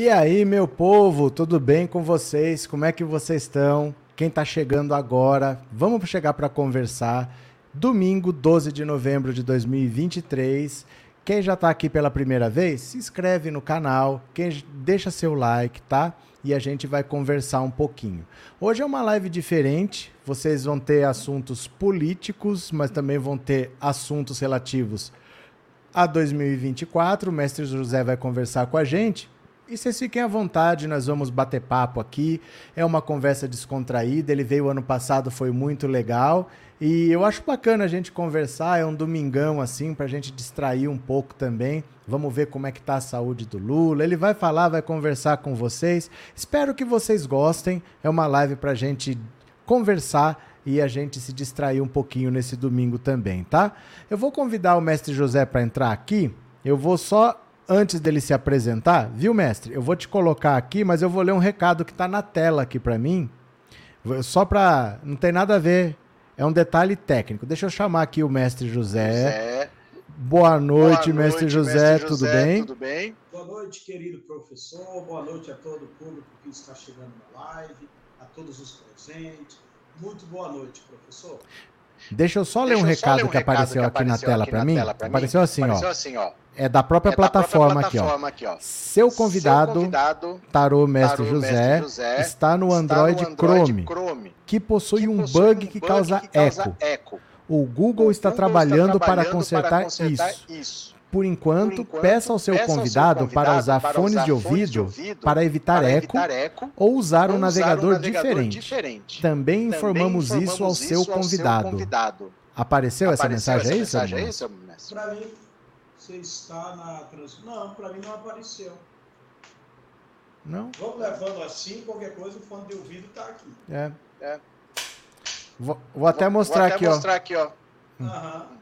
E aí, meu povo, tudo bem com vocês? Como é que vocês estão? Quem está chegando agora, vamos chegar para conversar. Domingo, 12 de novembro de 2023. Quem já está aqui pela primeira vez, se inscreve no canal, quem deixa seu like, tá? E a gente vai conversar um pouquinho. Hoje é uma live diferente. Vocês vão ter assuntos políticos, mas também vão ter assuntos relativos a 2024. O mestre José vai conversar com a gente. E vocês fiquem à vontade, nós vamos bater papo aqui. É uma conversa descontraída. Ele veio ano passado, foi muito legal. E eu acho bacana a gente conversar. É um domingão assim, para a gente distrair um pouco também. Vamos ver como é que tá a saúde do Lula. Ele vai falar, vai conversar com vocês. Espero que vocês gostem. É uma live para a gente conversar e a gente se distrair um pouquinho nesse domingo também, tá? Eu vou convidar o mestre José para entrar aqui. Eu vou só antes dele se apresentar, viu, mestre? Eu vou te colocar aqui, mas eu vou ler um recado que está na tela aqui para mim. Só para. Não tem nada a ver. É um detalhe técnico. Deixa eu chamar aqui o mestre José. José. Boa noite, Boa mestre, noite José, mestre José, tudo bem? Tudo bem? Boa noite, querido professor. Boa noite a todo o público que está chegando na live, a todos os presentes. Muito boa noite, professor. Deixa eu só ler um recado, um que, apareceu que, apareceu aqui na tela para mim. Apareceu assim, apareceu ó. Assim, ó é da própria, é plataforma, da própria plataforma aqui, ó. Seu convidado, Seu convidado Tarô Mestre, Tarô José, José, está no Android, está no Android Chrome, Chrome, que possui, que um, possui bug um, bug que, causa, que causa eco. eco. O Google, o está, Google trabalhando está, trabalhando para consertar, para consertar isso. isso. Por enquanto, Por enquanto, peça ao seu, peça convidado, ao seu convidado para usar para fones, usar de, ouvido, de ouvido para evitar, para eco, evitar eco, ou usar um navegador, um navegador diferente. diferente. Também informamos, Também isso ao seu convidado. Ao seu convidado. Apareceu, Apareceu essa mensagem, essa mensagem é isso? Para mim, você está na transmissão. Não, para mim não apareceu. Não? Vamos levando assim, qualquer coisa, o fone de ouvido está aqui. É. é. Vou, vou, até mostrar vou até aqui, mostrar ó. aqui, ó. Uhum.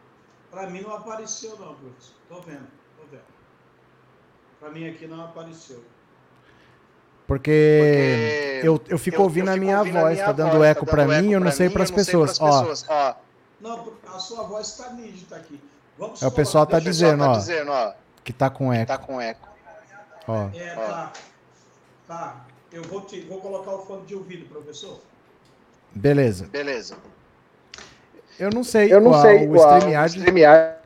Para mim não apareceu, não, professor. Tô vendo, tô vendo. Para mim aqui não apareceu. Porque, Porque eu, eu fico eu, ouvindo eu a minha ouvindo voz, a minha tá dando voz, eco tá para mim, eu não sei para as pessoas. pessoas. Ó. Não, a sua voz está nítida aqui. Vamos é, o pessoal tá dizendo, tá ó, dizendo, ó, que tá com eco. Tá com eco. Ó. É, tá. Tá. Eu vou, te, vou colocar o fone de ouvido, professor. Beleza. Beleza. Eu não sei Eu não qual, sei o StreamYard, StreamYard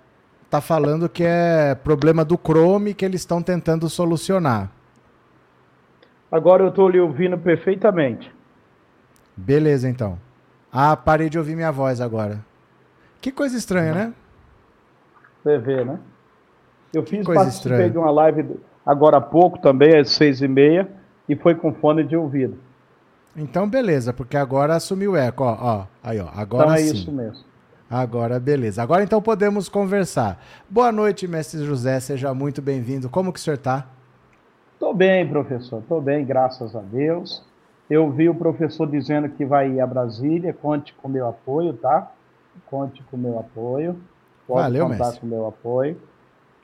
tá falando que é problema do Chrome que eles estão tentando solucionar. Agora eu estou lhe ouvindo perfeitamente. Beleza, então. Ah, parei de ouvir minha voz agora. Que coisa estranha, né? Você vê, né? Eu fiz, participei estranha. de uma live agora há pouco também, às seis e meia, e foi com fone de ouvido. Então, beleza, porque agora assumiu o eco, ó, ó. Aí, ó, agora então é sim. isso mesmo. Agora, beleza. Agora então podemos conversar. Boa noite, mestre José, seja muito bem-vindo. Como que o senhor está? Estou bem, professor, estou bem, graças a Deus. Eu vi o professor dizendo que vai ir a Brasília, conte com meu apoio, tá? Conte com meu apoio. Pode Valeu, contar mestre. com meu apoio.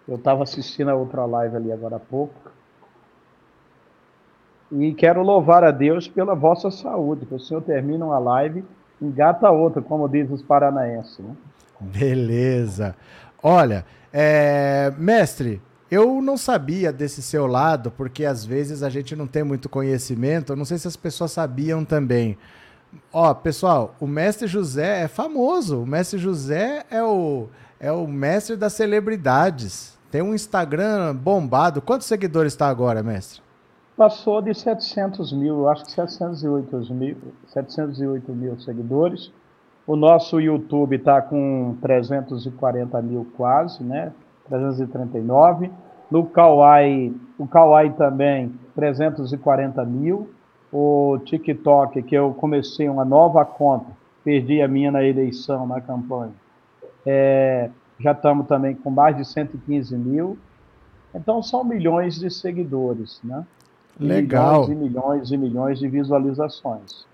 Eu estava assistindo a outra live ali agora há pouco. E quero louvar a Deus pela vossa saúde, que o senhor termina uma live, engata outra, como diz os paranaenses. Né? Beleza. Olha, é... mestre, eu não sabia desse seu lado, porque às vezes a gente não tem muito conhecimento. Eu não sei se as pessoas sabiam também. Ó, pessoal, o mestre José é famoso. O mestre José é o é o mestre das celebridades. Tem um Instagram bombado. Quantos seguidores está agora, mestre? Passou de 700 mil, acho que 708 mil, 708 mil seguidores. O nosso YouTube está com 340 mil quase, né? 339. No Kawaii, o Kawaii também 340 mil. O TikTok, que eu comecei uma nova conta, perdi a minha na eleição, na campanha, é, já estamos também com mais de 115 mil. Então são milhões de seguidores, né? Legal. Milhões e milhões e milhões de visualizações.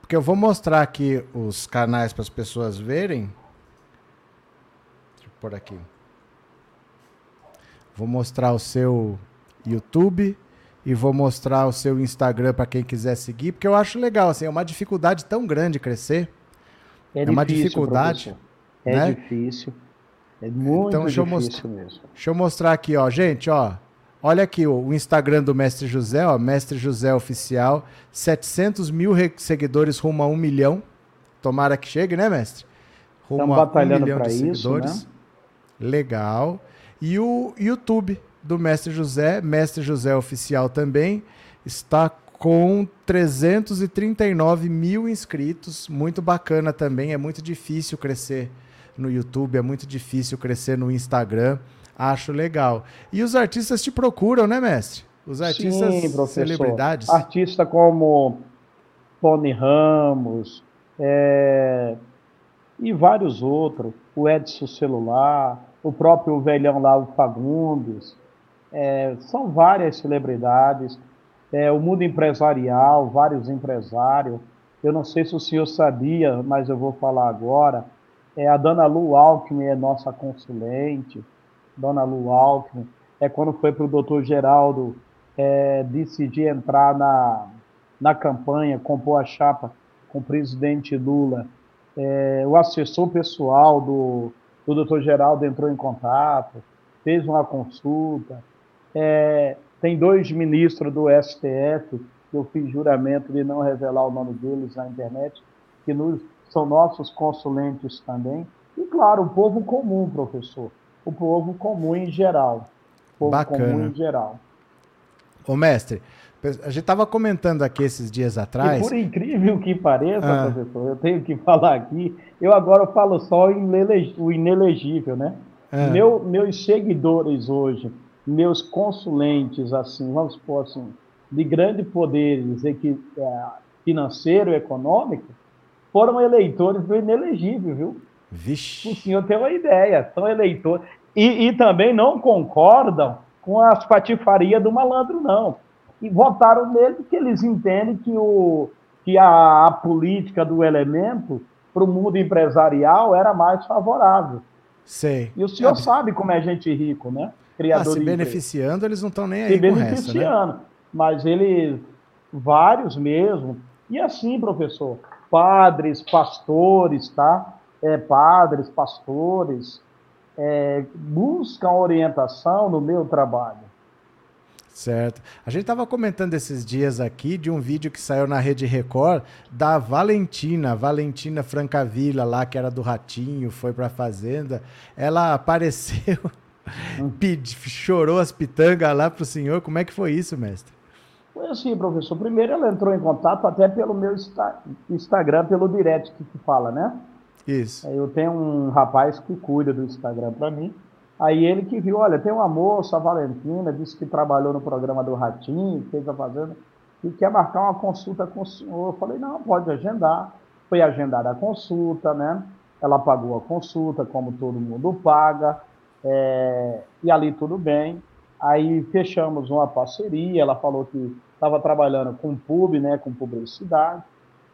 Porque eu vou mostrar aqui os canais para as pessoas verem. Deixa eu pôr aqui. Vou mostrar o seu YouTube e vou mostrar o seu Instagram para quem quiser seguir, porque eu acho legal, assim, é uma dificuldade tão grande crescer. É, é uma dificuldade. Professor. É né? difícil. É muito então, deixa difícil eu mesmo. Deixa eu mostrar aqui, ó. Gente, ó. Olha aqui o Instagram do Mestre José, ó, Mestre José Oficial, 700 mil seguidores rumo a um milhão. Tomara que chegue, né, mestre? Rumo Estamos batalhando um para isso, né? Legal. E o YouTube do Mestre José, Mestre José Oficial também, está com 339 mil inscritos. Muito bacana também. É muito difícil crescer no YouTube, é muito difícil crescer no Instagram. Acho legal. E os artistas te procuram, né, mestre? Os artistas Sim, celebridades. Artista como Tony Ramos é... e vários outros. O Edson Celular, o próprio velhão lá, o Fagundes. É... são várias celebridades. É, o mundo empresarial, vários empresários. Eu não sei se o senhor sabia, mas eu vou falar agora. É, a dona Lu Alckmin é nossa consulente. Dona Lu Alckmin. É quando foi para o doutor Geraldo é, decidir entrar na, na campanha, compor a chapa com o presidente Lula. É, o assessor pessoal do, do doutor Geraldo entrou em contato, fez uma consulta. É, tem dois ministros do STF, que eu fiz juramento de não revelar o nome deles na internet, que nos, são nossos consulentes também. E, claro, o povo comum, professor. O povo comum em geral. O povo Bacana. comum em geral. Ô, mestre, a gente estava comentando aqui esses dias atrás. E por incrível que pareça, ah. professor, eu tenho que falar aqui, eu agora falo só o inelegível, né? Ah. Meu, meus seguidores hoje meus consulentes, assim, vamos supor assim, de grande poder que, é, financeiro econômico, foram eleitores do inelegível, viu? Vixe. O senhor tem uma ideia, são eleitores. E, e também não concordam com as patifarias do malandro, não. E votaram nele porque eles entendem que, o, que a, a política do elemento para o mundo empresarial era mais favorável. Sei. E o senhor é. sabe como é gente rico, né? criador ah, se beneficiando, eles não estão nem aí se com beneficiando. Resto, né? Mas eles, vários mesmo. E assim, professor, padres, pastores, tá? É, padres, pastores, é, buscam orientação no meu trabalho. Certo. A gente estava comentando esses dias aqui de um vídeo que saiu na Rede Record da Valentina, Valentina Francavilla lá, que era do Ratinho, foi para a Fazenda. Ela apareceu Pedi, chorou as pitangas lá pro senhor. Como é que foi isso, mestre? Foi assim, professor. Primeiro ela entrou em contato até pelo meu Instagram, pelo direct que fala, né? Isso. Eu tenho um rapaz que cuida do Instagram para mim. Aí ele que viu, olha, tem uma moça, a Valentina, disse que trabalhou no programa do Ratinho, fez a fazenda, e quer marcar uma consulta com o senhor. Eu falei, não, pode agendar. Foi agendada a consulta, né? Ela pagou a consulta, como todo mundo paga. É, e ali tudo bem. Aí fechamos uma parceria. Ela falou que estava trabalhando com pub, né, com publicidade.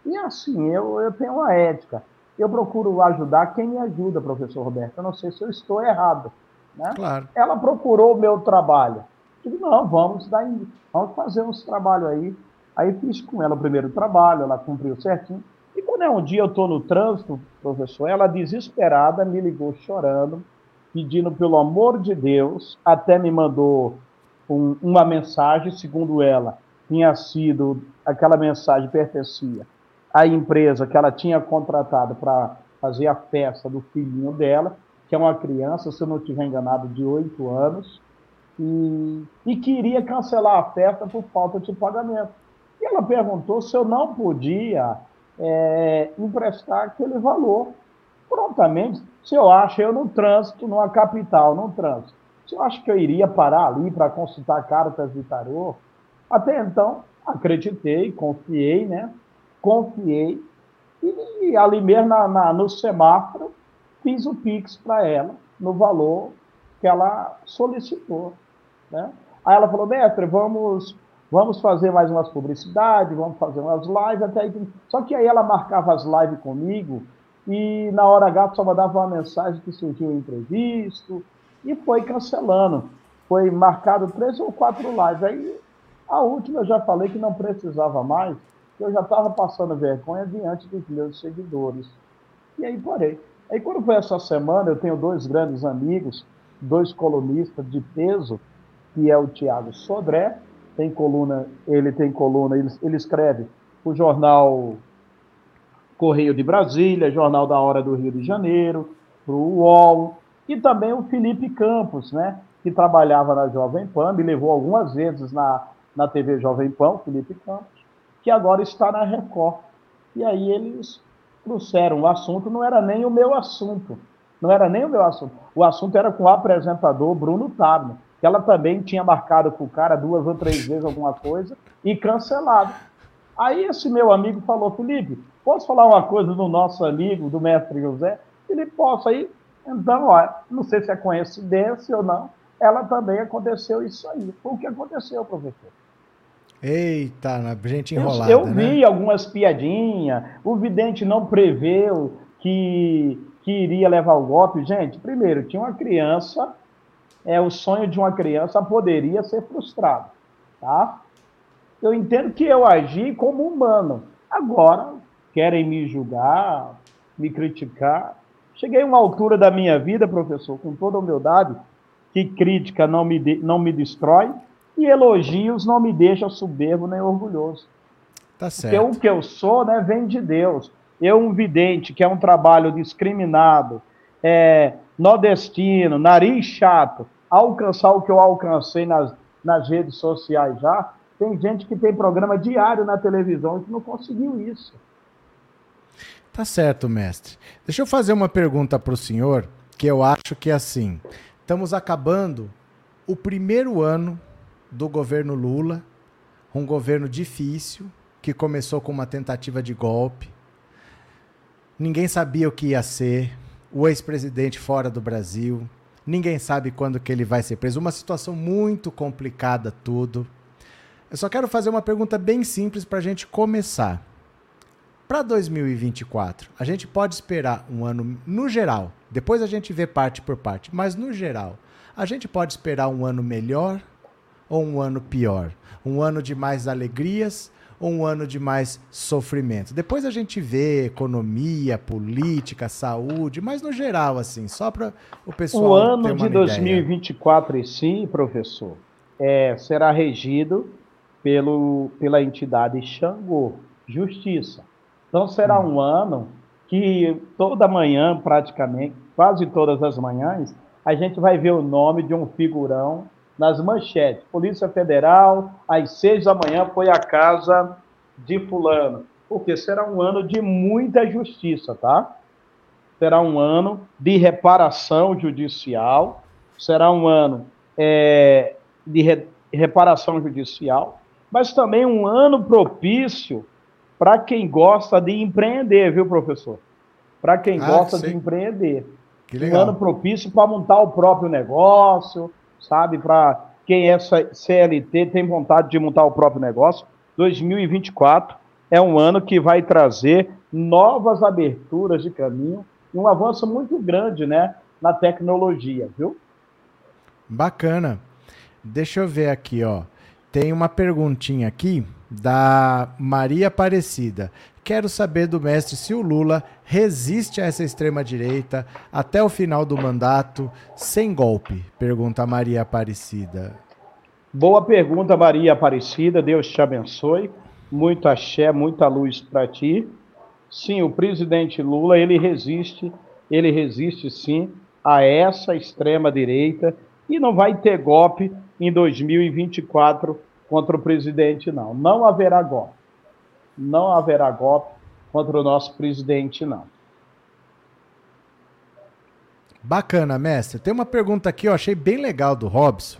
E assim, eu, eu tenho uma ética. Eu procuro ajudar quem me ajuda, professor Roberto. Eu não sei se eu estou errado. Né? Claro. Ela procurou o meu trabalho. Eu digo, não, vamos, dar, vamos fazer uns trabalhos aí. Aí fiz com ela o primeiro trabalho, ela cumpriu certinho. E quando é um dia eu estou no trânsito, professor, ela desesperada me ligou chorando pedindo pelo amor de Deus, até me mandou um, uma mensagem, segundo ela, tinha sido, aquela mensagem pertencia à empresa que ela tinha contratado para fazer a festa do filhinho dela, que é uma criança, se eu não estiver enganado, de 8 anos, e, e queria cancelar a festa por falta de pagamento. E ela perguntou se eu não podia é, emprestar aquele valor. Prontamente, se eu acho eu no trânsito, numa capital, no trânsito, se eu acho que eu iria parar ali para consultar cartas de tarô, até então acreditei, confiei, né? Confiei e ali mesmo na, na, no semáforo fiz o Pix para ela no valor que ela solicitou, né? Aí ela falou, mestre, vamos vamos fazer mais umas publicidades, vamos fazer umas lives, até aí. Só que aí ela marcava as lives comigo e na hora H só mandava uma mensagem que surgiu um imprevisto e foi cancelando. Foi marcado três ou quatro lives. Aí a última eu já falei que não precisava mais, que eu já estava passando vergonha diante dos meus seguidores. E aí parei. Aí quando foi essa semana, eu tenho dois grandes amigos, dois colunistas de peso, que é o Tiago Sodré, tem coluna, ele tem coluna, ele, ele escreve o jornal Correio de Brasília, Jornal da Hora do Rio de Janeiro, para o UOL, e também o Felipe Campos, né, que trabalhava na Jovem Pan, me levou algumas vezes na, na TV Jovem Pan, Felipe Campos, que agora está na Record. E aí eles trouxeram o assunto, não era nem o meu assunto, não era nem o meu assunto. O assunto era com o apresentador Bruno Tabno, que ela também tinha marcado com o cara duas ou três vezes alguma coisa e cancelado. Aí esse meu amigo falou, Felipe, posso falar uma coisa do nosso amigo, do mestre José? Ele posso aí. Então, ó, não sei se é coincidência ou não, ela também aconteceu isso aí. Foi o que aconteceu, professor. Eita, gente enrolada, Eu, eu vi né? algumas piadinhas, o vidente não preveu que, que iria levar o golpe. Gente, primeiro, tinha uma criança, é o sonho de uma criança poderia ser frustrado, tá? Eu entendo que eu agi como humano. Agora, querem me julgar, me criticar. Cheguei a uma altura da minha vida, professor, com toda humildade, que crítica não me, de, não me destrói e elogios não me deixam soberbo nem orgulhoso. Tá certo. Porque o que eu sou né, vem de Deus. Eu, um vidente, que é um trabalho discriminado, é, nordestino, nariz chato, alcançar o que eu alcancei nas, nas redes sociais já, tem gente que tem programa diário na televisão e que não conseguiu isso. Tá certo, mestre. Deixa eu fazer uma pergunta para o senhor, que eu acho que é assim. Estamos acabando o primeiro ano do governo Lula, um governo difícil, que começou com uma tentativa de golpe. Ninguém sabia o que ia ser. O ex-presidente fora do Brasil. Ninguém sabe quando que ele vai ser preso. Uma situação muito complicada tudo. Eu só quero fazer uma pergunta bem simples para a gente começar. Para 2024, a gente pode esperar um ano no geral, depois a gente vê parte por parte, mas no geral, a gente pode esperar um ano melhor ou um ano pior? Um ano de mais alegrias ou um ano de mais sofrimento? Depois a gente vê economia, política, saúde, mas no geral, assim, só para o pessoal. O ano de 2024 em si, professor, é, será regido pelo, pela entidade Xangô, Justiça. Então será hum. um ano que toda manhã, praticamente, quase todas as manhãs, a gente vai ver o nome de um figurão nas manchetes. Polícia Federal, às seis da manhã, foi à casa de fulano. Porque será um ano de muita justiça, tá? Será um ano de reparação judicial, será um ano é, de re, reparação judicial, mas também um ano propício para quem gosta de empreender, viu, professor? Para quem ah, gosta de empreender. Um ano propício para montar o próprio negócio, sabe? Para quem é CLT, tem vontade de montar o próprio negócio. 2024 é um ano que vai trazer novas aberturas de caminho e um avanço muito grande, né, na tecnologia, viu? Bacana. Deixa eu ver aqui, ó. Tem uma perguntinha aqui da Maria Aparecida. Quero saber do mestre se o Lula resiste a essa extrema-direita até o final do mandato sem golpe? Pergunta Maria Aparecida. Boa pergunta, Maria Aparecida. Deus te abençoe. Muito axé, muita luz para ti. Sim, o presidente Lula, ele resiste, ele resiste sim a essa extrema-direita e não vai ter golpe em 2024 contra o presidente, não. Não haverá golpe. Não haverá golpe contra o nosso presidente, não. Bacana, mestre. Tem uma pergunta aqui, eu achei bem legal do Robson,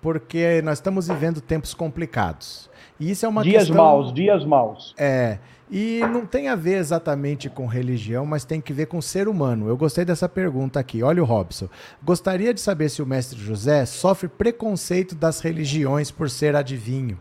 porque nós estamos vivendo tempos complicados. E isso é uma dias questão... maus, dias maus. É. E não tem a ver exatamente com religião, mas tem que ver com ser humano. Eu gostei dessa pergunta aqui. Olha o Robson. Gostaria de saber se o mestre José sofre preconceito das religiões por ser adivinho.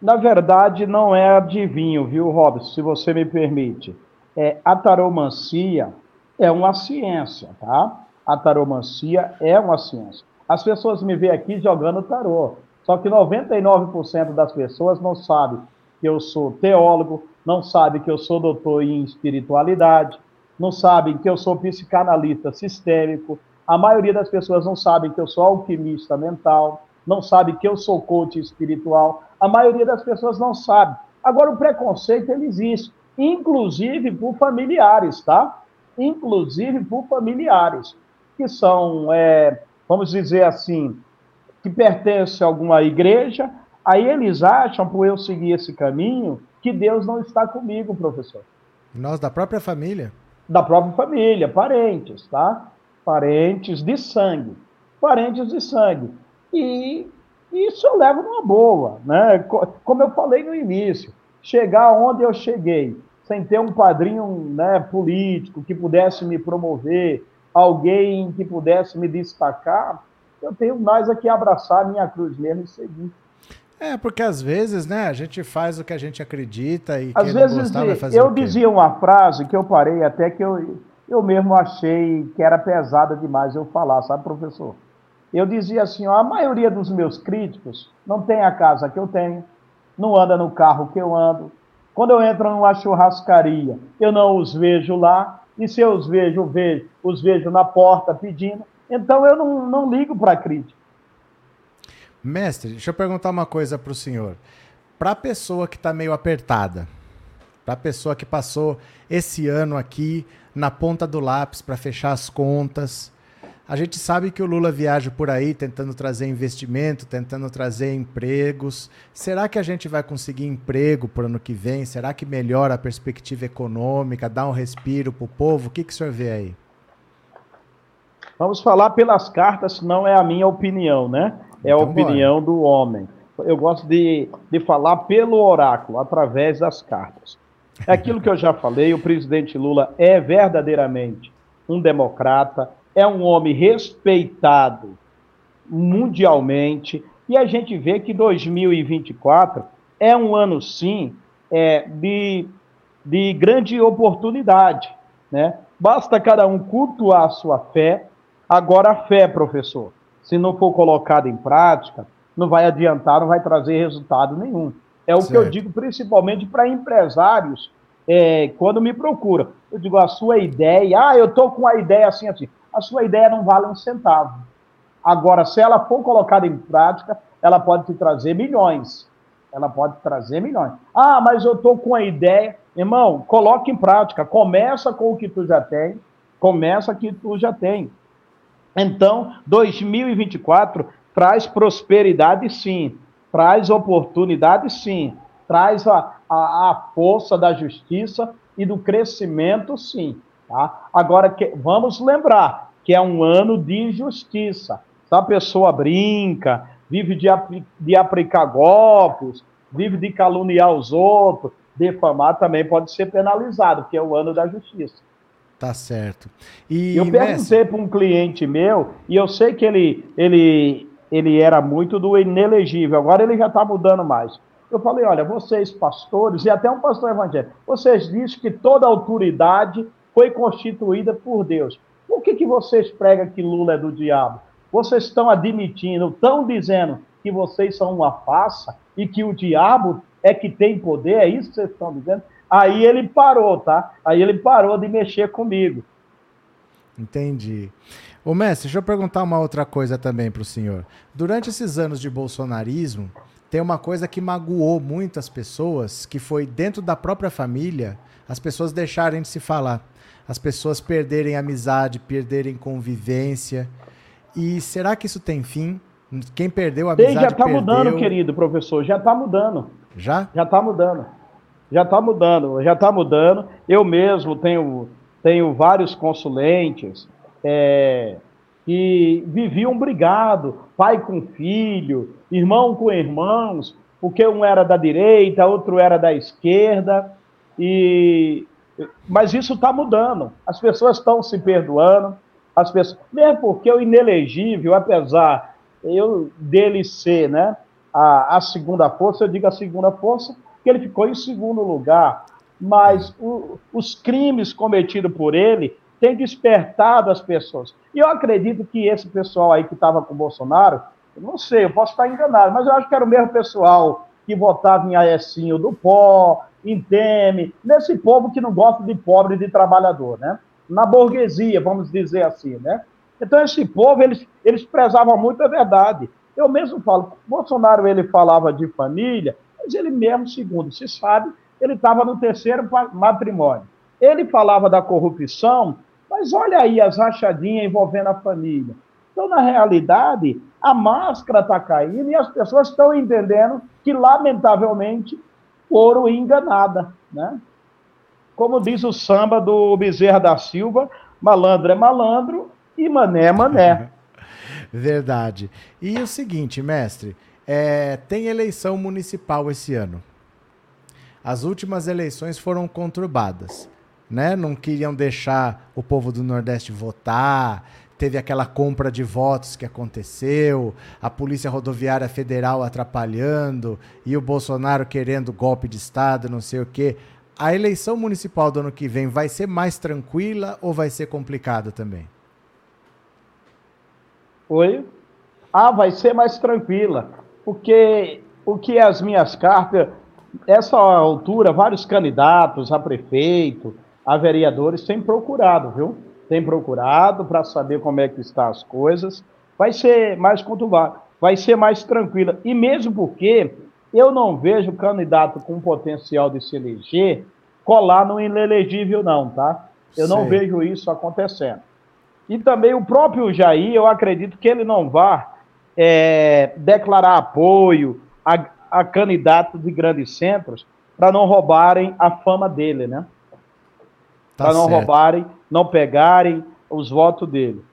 Na verdade, não é adivinho, viu, Robson? Se você me permite. É, a taromancia é uma ciência, tá? A taromancia é uma ciência. As pessoas me veem aqui jogando tarô. Só que 99% das pessoas não sabem que eu sou teólogo, não sabem que eu sou doutor em espiritualidade, não sabem que eu sou psicanalista sistêmico, A maioria das pessoas não sabe que eu sou alquimista mental, não sabe que eu sou coach espiritual. A maioria das pessoas não sabe. Agora, o preconceito, ele existe, inclusive por familiares, tá? Inclusive por familiares, que são, é, vamos dizer assim, que pertencem a alguma igreja, aí eles acham, por eu seguir esse caminho, que Deus não está comigo, professor. Nós, da própria família? Da própria família, parentes, tá? Parentes de sangue. Parentes de sangue. E isso eu levo numa boa, né? Como eu falei no início, chegar onde eu cheguei, sem ter um padrinho né, político que pudesse me promover, alguém que pudesse me destacar, eu tenho mais aqui abraçar a minha cruz mesmo e seguir. É, porque às vezes, né, a gente faz o que a gente acredita e às quem vezes, gostar vai fazer Eu dizia uma frase que eu parei até que eu, eu mesmo achei que era pesada demais eu falar, sabe, professor? Eu dizia assim, ó, a maioria dos meus críticos não tem a casa que eu tenho, não anda no carro que eu ando. Quando eu entro numa churrascaria, eu não os vejo lá, e se eu os vejo, vejo os vejo na porta pedindo. Então eu não, não ligo para a crítica. Mestre, deixa eu perguntar uma coisa para o senhor. Para a pessoa que está meio apertada, para a pessoa que passou esse ano aqui na ponta do lápis para fechar as contas, a gente sabe que o Lula viaja por aí tentando trazer investimento, tentando trazer empregos. Será que a gente vai conseguir emprego para o ano que vem? Será que melhora a perspectiva econômica, dá um respiro para o povo? O que, que o senhor vê aí? Vamos falar pelas cartas, não é a minha opinião, né? é a então, opinião bora. do homem. Eu gosto de, de falar pelo oráculo, através das cartas. É aquilo que eu já falei, o presidente Lula é verdadeiramente um democrata, é um homem respeitado mundialmente, e a gente vê que 2024 é um ano, sim, é, de, de grande oportunidade. Né? Basta cada um cultuar a sua fé. Agora, a fé, professor, se não for colocado em prática, não vai adiantar, não vai trazer resultado nenhum. É o certo. que eu digo principalmente para empresários é, quando me procuram. Eu digo, a sua ideia, ah, eu estou com a ideia assim, assim. A sua ideia não vale um centavo. Agora, se ela for colocada em prática, ela pode te trazer milhões. Ela pode trazer milhões. Ah, mas eu estou com a ideia. Irmão, coloque em prática. Começa com o que tu já tem. Começa com o que tu já tem. Então, 2024 traz prosperidade sim, traz oportunidade sim, traz a, a, a força da justiça e do crescimento sim. Tá? Agora, que, vamos lembrar que é um ano de injustiça. A pessoa brinca, vive de, de aplicar golpes, vive de caluniar os outros, defamar também pode ser penalizado, que é o ano da justiça. Tá certo. E eu perguntei para um cliente meu, e eu sei que ele, ele, ele era muito do inelegível, agora ele já está mudando mais. Eu falei, olha, vocês pastores, e até um pastor evangélico, vocês dizem que toda autoridade foi constituída por Deus. Por que, que vocês pregam que Lula é do diabo? Vocês estão admitindo, estão dizendo que vocês são uma farsa e que o diabo é que tem poder, é isso que vocês estão dizendo? Aí ele parou, tá? Aí ele parou de mexer comigo. Entendi. Ô mestre, deixa eu perguntar uma outra coisa também para o senhor. Durante esses anos de bolsonarismo, tem uma coisa que magoou muitas pessoas, que foi dentro da própria família, as pessoas deixarem de se falar. As pessoas perderem amizade, perderem convivência. E será que isso tem fim? Quem perdeu a amizade tem, já está mudando, querido professor, já está mudando. Já? Já está mudando. Já está mudando, já está mudando. Eu mesmo tenho, tenho vários consulentes é, que viviam brigado, pai com filho, irmão com irmãos, porque um era da direita, outro era da esquerda, e mas isso está mudando. As pessoas estão se perdoando, as pessoas, mesmo porque o inelegível, apesar eu dele ser, né, a, a segunda força, eu digo a segunda força, que ele ficou em segundo lugar, mas o, os crimes cometidos por ele têm despertado as pessoas. E eu acredito que esse pessoal aí que estava com o Bolsonaro, não sei, eu posso estar enganado, mas eu acho que era o mesmo pessoal que votava em Aecinho do Pó, em Teme, nesse povo que não gosta de pobre de trabalhador, né? Na burguesia, vamos dizer assim, né? Então, esse povo, eles, eles prezavam muito a verdade. Eu mesmo falo, Bolsonaro, ele falava de família, mas ele mesmo, segundo se sabe, ele estava no terceiro matrimônio. Ele falava da corrupção, mas olha aí as rachadinhas envolvendo a família. Então, na realidade, a máscara está caindo e as pessoas estão entendendo que, lamentavelmente, foram enganadas. Né? Como diz o samba do Bezerra da Silva, malandro é malandro e mané é mané. Verdade. E o seguinte, mestre, é, tem eleição municipal esse ano. As últimas eleições foram conturbadas, né? Não queriam deixar o povo do Nordeste votar. Teve aquela compra de votos que aconteceu, a Polícia Rodoviária Federal atrapalhando e o Bolsonaro querendo golpe de Estado, não sei o quê. A eleição municipal do ano que vem vai ser mais tranquila ou vai ser complicada também? Oi? Ah, vai ser mais tranquila, porque o que as minhas cartas, essa altura, vários candidatos a prefeito, a vereadores têm procurado, viu? Tem procurado para saber como é que estão as coisas. Vai ser mais conturbado, vai ser mais tranquila. E mesmo porque eu não vejo candidato com potencial de se eleger colar no inelegível, não, tá? Eu Sei. não vejo isso acontecendo. E também o próprio Jair, eu acredito que ele não vá é, declarar apoio a, a candidatos de grandes centros para não roubarem a fama dele, né? Tá para não roubarem, não pegarem os votos dele.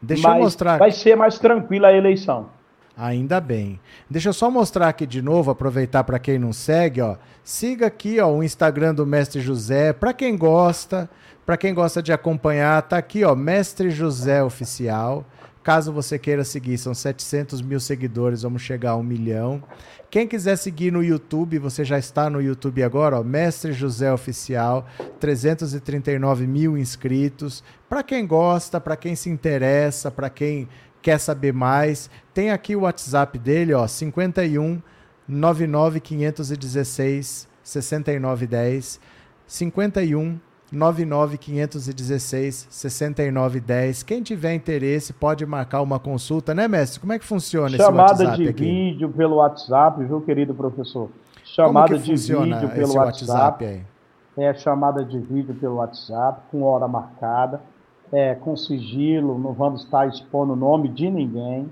Deixa Mas eu mostrar. Vai ser mais tranquila a eleição. Ainda bem. Deixa eu só mostrar aqui de novo, aproveitar para quem não segue, ó. Siga aqui, ó, o Instagram do Mestre José. Para quem gosta, para quem gosta de acompanhar, tá aqui, ó, Mestre José Oficial. Caso você queira seguir, são 700 mil seguidores, vamos chegar a um milhão. Quem quiser seguir no YouTube, você já está no YouTube agora, ó, Mestre José Oficial, 339 mil inscritos. Para quem gosta, para quem se interessa, para quem quer saber mais, tem aqui o WhatsApp dele, ó, 51 99 516 6910 51 99 516 6910. Quem tiver interesse pode marcar uma consulta, né, mestre? Como é que funciona Chamada esse WhatsApp de aqui? vídeo pelo WhatsApp, viu, querido professor? Chamada de vídeo pelo WhatsApp. WhatsApp? É chamada de vídeo pelo WhatsApp, com hora marcada é, com sigilo, não vamos estar expondo o nome de ninguém,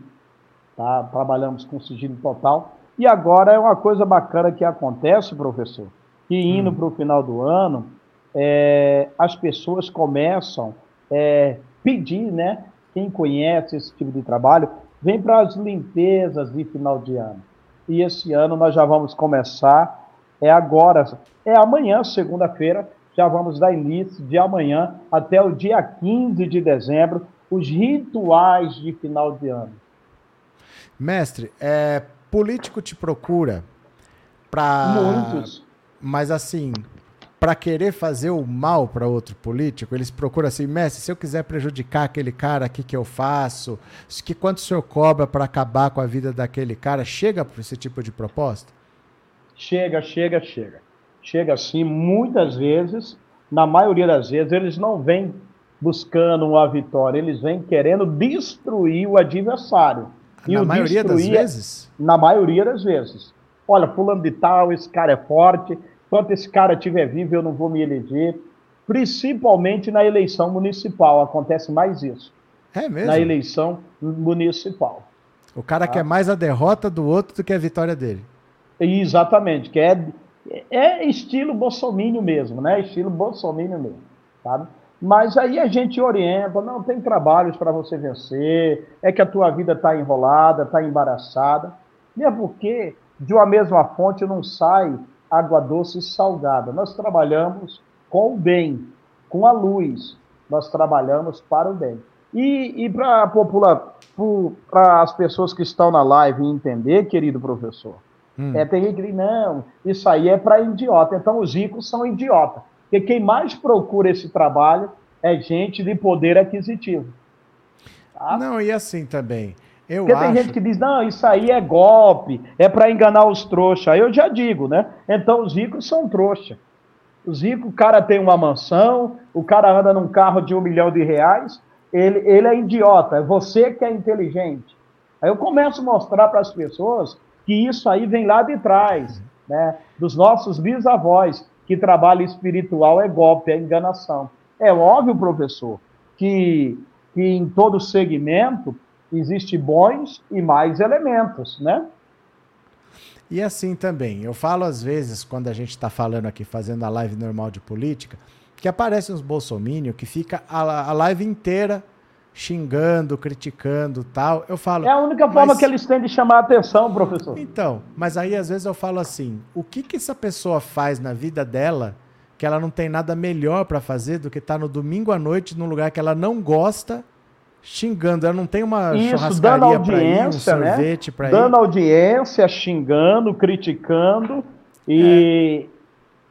tá? Trabalhamos com sigilo total. E agora é uma coisa bacana que acontece, professor, que indo hum. para o final do ano, é, as pessoas começam a é, pedir, né? Quem conhece esse tipo de trabalho, vem para as limpezas de final de ano. E esse ano nós já vamos começar, é agora, é amanhã, segunda-feira, já vamos dar início de amanhã até o dia 15 de dezembro, os rituais de final de ano. Mestre, é, político te procura para. Muitos. Mas assim, para querer fazer o mal para outro político, eles procuram assim, mestre, se eu quiser prejudicar aquele cara, o que, que eu faço? Que quanto o senhor cobra para acabar com a vida daquele cara? Chega para esse tipo de proposta? Chega, chega, chega chega assim, muitas vezes, na maioria das vezes, eles não vêm buscando uma vitória, eles vêm querendo destruir o adversário. E na maioria das é vezes? Na maioria das vezes. Olha, fulano de tal, esse cara é forte, enquanto esse cara estiver vivo, eu não vou me eleger. Principalmente na eleição municipal, acontece mais isso. É mesmo? Na eleição municipal. O cara tá? quer mais a derrota do outro do que a vitória dele. Exatamente, quer é estilo bolsomínio mesmo, né? Estilo bolsomínio mesmo, sabe? Mas aí a gente orienta, não tem trabalhos para você vencer, é que a tua vida está enrolada, está embaraçada. Mesmo porque de uma mesma fonte não sai água doce e salgada. Nós trabalhamos com o bem, com a luz. Nós trabalhamos para o bem. E, e para as pessoas que estão na live entender, querido professor, Hum. É, tem gente que não, isso aí é para idiota. Então os ricos são idiota. Porque quem mais procura esse trabalho é gente de poder aquisitivo. Tá? Não, e assim também. Eu Porque acho... tem gente que diz, não, isso aí é golpe, é para enganar os trouxas. Aí eu já digo, né? Então os ricos são trouxa. Os ricos, o cara tem uma mansão, o cara anda num carro de um milhão de reais, ele, ele é idiota, é você que é inteligente. Aí eu começo a mostrar para as pessoas que isso aí vem lá de trás, né? Dos nossos bisavós, que trabalho espiritual é golpe, é enganação. É óbvio, professor, que, que em todo segmento existe bons e mais elementos, né? E assim também, eu falo às vezes, quando a gente está falando aqui, fazendo a live normal de política, que aparecem uns bolsominions que fica a, a live inteira xingando, criticando tal. Eu falo. É a única forma mas... que eles têm de chamar a atenção, professor. Então, mas aí às vezes eu falo assim: o que que essa pessoa faz na vida dela que ela não tem nada melhor para fazer do que estar tá no domingo à noite num lugar que ela não gosta xingando. Ela não tem uma Isso, churrascaria para ir, um sorvete né? para ir. Dando audiência, xingando, criticando e,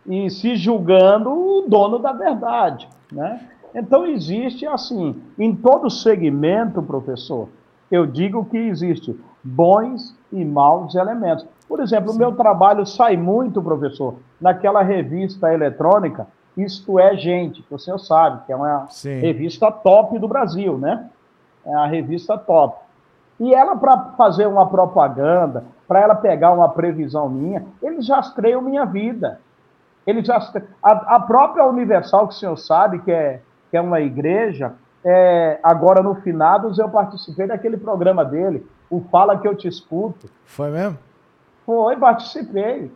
é. e se julgando o dono da verdade, né? Então existe assim, em todo segmento, professor, eu digo que existe bons e maus elementos. Por exemplo, o meu trabalho sai muito, professor, naquela revista eletrônica Isto é Gente, que o senhor sabe, que é uma Sim. revista top do Brasil, né? É a revista top. E ela, para fazer uma propaganda, para ela pegar uma previsão minha, eles rastreiam minha vida. Eles rastreiam... a, a própria Universal, que o senhor sabe, que é, que é uma igreja, é, agora no Finados eu participei daquele programa dele, o Fala Que Eu Te Escuto. Foi mesmo? Foi, participei.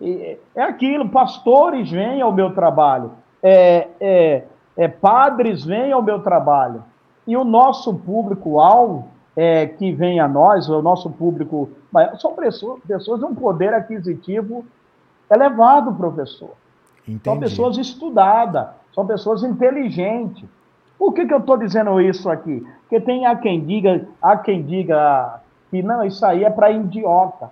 E, é aquilo, pastores vêm ao meu trabalho, é, é, é padres vêm ao meu trabalho, e o nosso público-alvo é, que vem a nós, o nosso público, são pessoas, pessoas de um poder aquisitivo elevado, professor. Entendi. São pessoas estudadas, são pessoas inteligentes. Por que, que eu estou dizendo isso aqui? Porque tem a quem diga, há quem diga que não, isso aí é para idiota.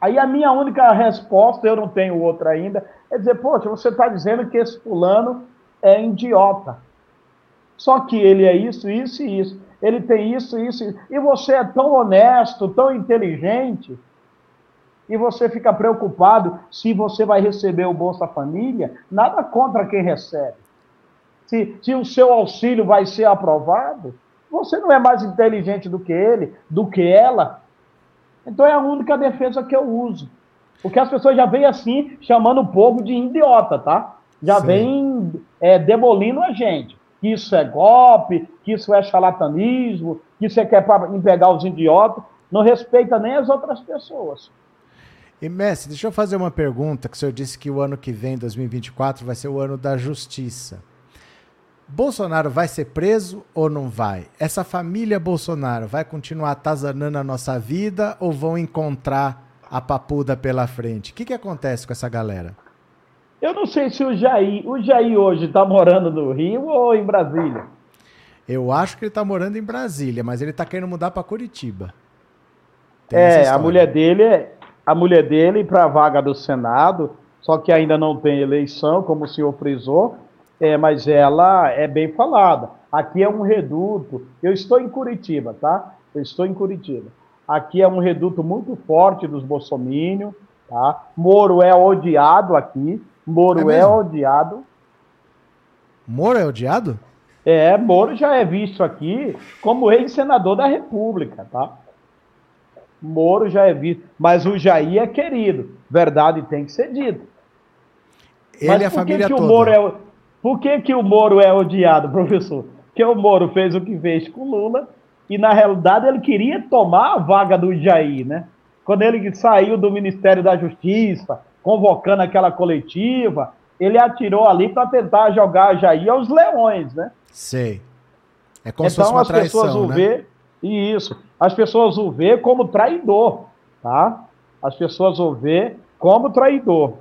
Aí a minha única resposta, eu não tenho outra ainda, é dizer, poxa, você está dizendo que esse fulano é idiota. Só que ele é isso, isso e isso. Ele tem isso, isso, isso. E você é tão honesto, tão inteligente, e você fica preocupado se você vai receber o Bolsa Família. Nada contra quem recebe. Se, se o seu auxílio vai ser aprovado, você não é mais inteligente do que ele, do que ela. Então é a única defesa que eu uso. Porque as pessoas já vêm assim, chamando o povo de idiota, tá? Já Sim. vêm é, demolindo a gente que isso é golpe, que isso é charlatanismo, que isso é que é para pegar os idiotas, não respeita nem as outras pessoas. E Messi, deixa eu fazer uma pergunta, que o senhor disse que o ano que vem, 2024, vai ser o ano da justiça. Bolsonaro vai ser preso ou não vai? Essa família Bolsonaro vai continuar atazanando a nossa vida ou vão encontrar a papuda pela frente? O que, que acontece com essa galera? Eu não sei se o Jair, o Jair hoje está morando no Rio ou em Brasília. Eu acho que ele está morando em Brasília, mas ele está querendo mudar para Curitiba. Tem é, a mulher dele é a mulher dele para a vaga do Senado, só que ainda não tem eleição, como o senhor frisou, é, mas ela é bem falada. Aqui é um reduto. Eu estou em Curitiba, tá? Eu estou em Curitiba. Aqui é um reduto muito forte dos bolsomínios, tá? Moro é odiado aqui. Moro é, é odiado. Moro é odiado? É, Moro já é visto aqui como ex-senador da República, tá? Moro já é visto. Mas o Jair é querido. Verdade tem que ser dito. Ele mas e a família que toda. É, por que, que o Moro é odiado, professor? Porque o Moro fez o que fez com Lula e, na realidade, ele queria tomar a vaga do Jair, né? Quando ele saiu do Ministério da Justiça, convocando aquela coletiva, ele atirou ali para tentar jogar Jair aos leões, né? Sei. É como então, se fosse uma as traição, pessoas o né? vê e isso. As pessoas o vê como traidor, tá? As pessoas o vê como traidor.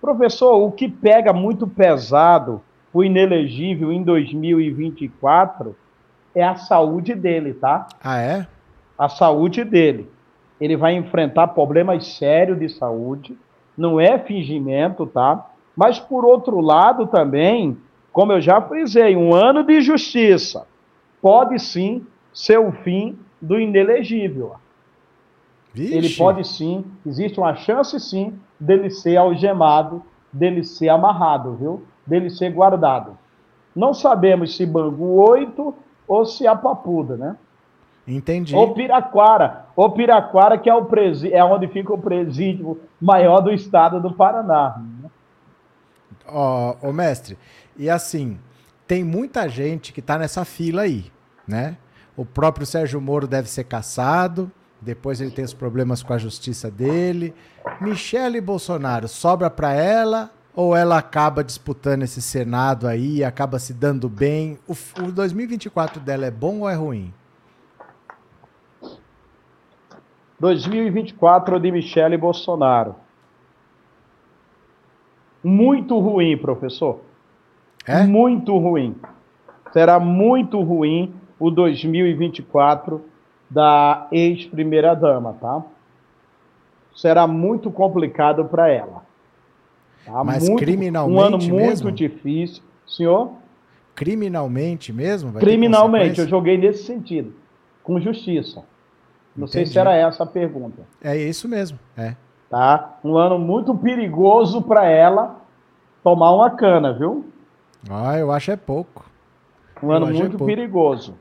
Professor, o que pega muito pesado o inelegível em 2024 é a saúde dele, tá? Ah, é? A saúde dele. Ele vai enfrentar problemas sérios de saúde não é fingimento, tá? Mas, por outro lado, também, como eu já frisei, um ano de justiça pode sim ser o fim do inelegível. Vixe. Ele pode sim, existe uma chance sim dele ser algemado, dele ser amarrado, viu? Dele ser guardado. Não sabemos se Bangu 8 ou se a Papuda, né? Entendi. Ou Piraquara. Ou Piraquara, que é, o presi... é onde fica o presídio maior do estado do Paraná. Ó, oh, oh, mestre, e assim, tem muita gente que tá nessa fila aí, né? O próprio Sérgio Moro deve ser caçado, depois ele tem os problemas com a justiça dele. Michele Bolsonaro sobra para ela ou ela acaba disputando esse Senado aí, acaba se dando bem? O, o 2024 dela é bom ou é ruim? 2024 de Michele Bolsonaro. Muito ruim, professor. É? Muito ruim. Será muito ruim o 2024 da ex-primeira-dama, tá? Será muito complicado para ela. Tá? Mas muito, criminalmente Um ano muito mesmo? difícil. Senhor? Criminalmente mesmo? criminalmente, eu joguei nesse sentido. Com justiça. Não Entendi. sei se era essa a pergunta. É isso mesmo, é. Tá? Um ano muito perigoso para ela tomar uma cana, viu? Ah, eu acho é pouco. Um eu ano é muito é perigoso.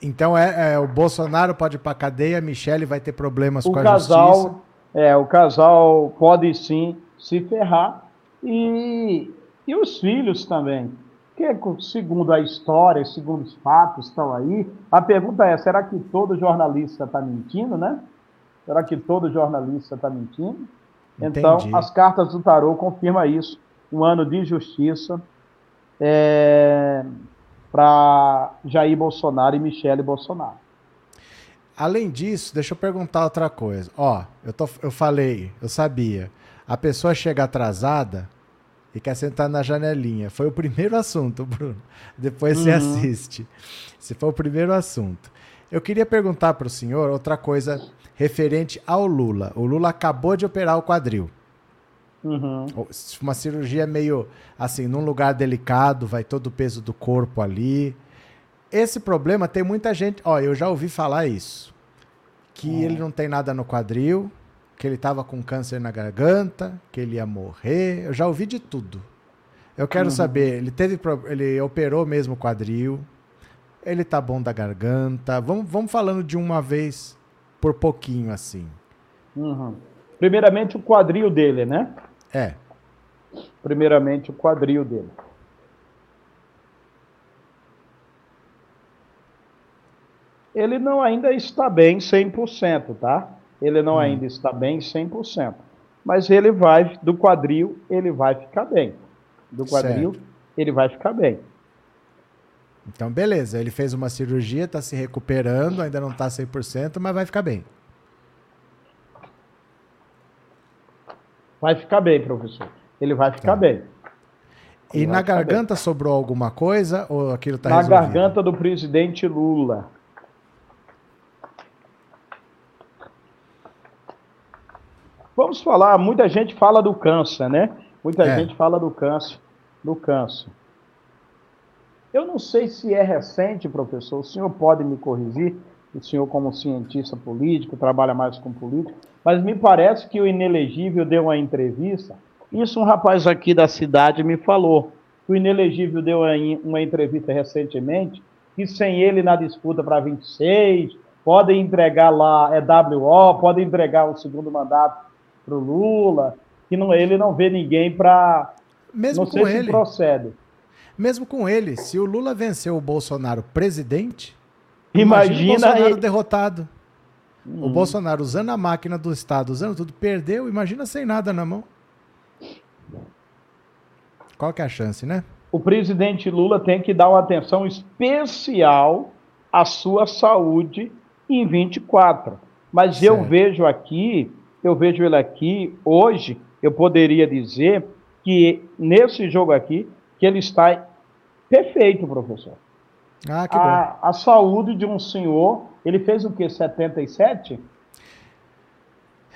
Então é, é, o Bolsonaro pode ir para cadeia, a Michelle vai ter problemas o com a casal, justiça. É, o casal pode sim se ferrar e, e os filhos também. Que segundo a história, segundo os fatos estão aí, a pergunta é: será que todo jornalista está mentindo, né? Será que todo jornalista está mentindo? Então, Entendi. Então, as cartas do tarô confirmam isso. Um ano de justiça é, para Jair Bolsonaro e Michele Bolsonaro. Além disso, deixa eu perguntar outra coisa. Ó, eu, tô, eu falei, eu sabia. A pessoa chega atrasada e quer sentar na janelinha. Foi o primeiro assunto, Bruno. Depois uhum. você assiste. Se foi o primeiro assunto. Eu queria perguntar para o senhor outra coisa referente ao Lula. O Lula acabou de operar o quadril. Uhum. Uma cirurgia meio assim, num lugar delicado, vai todo o peso do corpo ali. Esse problema tem muita gente. Ó, eu já ouvi falar isso. Que uhum. ele não tem nada no quadril, que ele estava com câncer na garganta, que ele ia morrer. Eu já ouvi de tudo. Eu quero uhum. saber, ele teve ele operou mesmo o quadril. Ele tá bom da garganta. Vamos, vamos falando de uma vez por pouquinho assim. Uhum. Primeiramente o quadril dele, né? É. Primeiramente o quadril dele. Ele não ainda está bem 100%, tá? Ele não hum. ainda está bem 100%. Mas ele vai, do quadril, ele vai ficar bem. Do quadril, certo. ele vai ficar bem. Então, beleza. Ele fez uma cirurgia, está se recuperando, ainda não está 100%, mas vai ficar bem. Vai ficar bem, professor. Ele vai ficar tá. bem. Ele e na garganta bem. sobrou alguma coisa ou aquilo está resolvido? Na garganta do presidente Lula. Vamos falar, muita gente fala do câncer, né? Muita é. gente fala do câncer, do câncer. Eu não sei se é recente, professor, o senhor pode me corrigir, o senhor como cientista político, trabalha mais com político, mas me parece que o inelegível deu uma entrevista, isso um rapaz aqui da cidade me falou, o inelegível deu uma entrevista recentemente, que sem ele na disputa para 26, podem entregar lá, é WO, podem entregar o segundo mandato para o Lula, que não, ele não vê ninguém para. Mesmo não com ele. procede. Mesmo com ele, se o Lula venceu o Bolsonaro presidente, imagina, imagina o Bolsonaro ele... derrotado. Hum. O Bolsonaro usando a máquina do Estado, usando tudo, perdeu, imagina sem nada na mão. Qual que é a chance, né? O presidente Lula tem que dar uma atenção especial à sua saúde em 24. Mas certo. eu vejo aqui eu vejo ele aqui, hoje, eu poderia dizer que nesse jogo aqui, que ele está perfeito, professor. Ah, que a, bom. a saúde de um senhor, ele fez o quê? 77?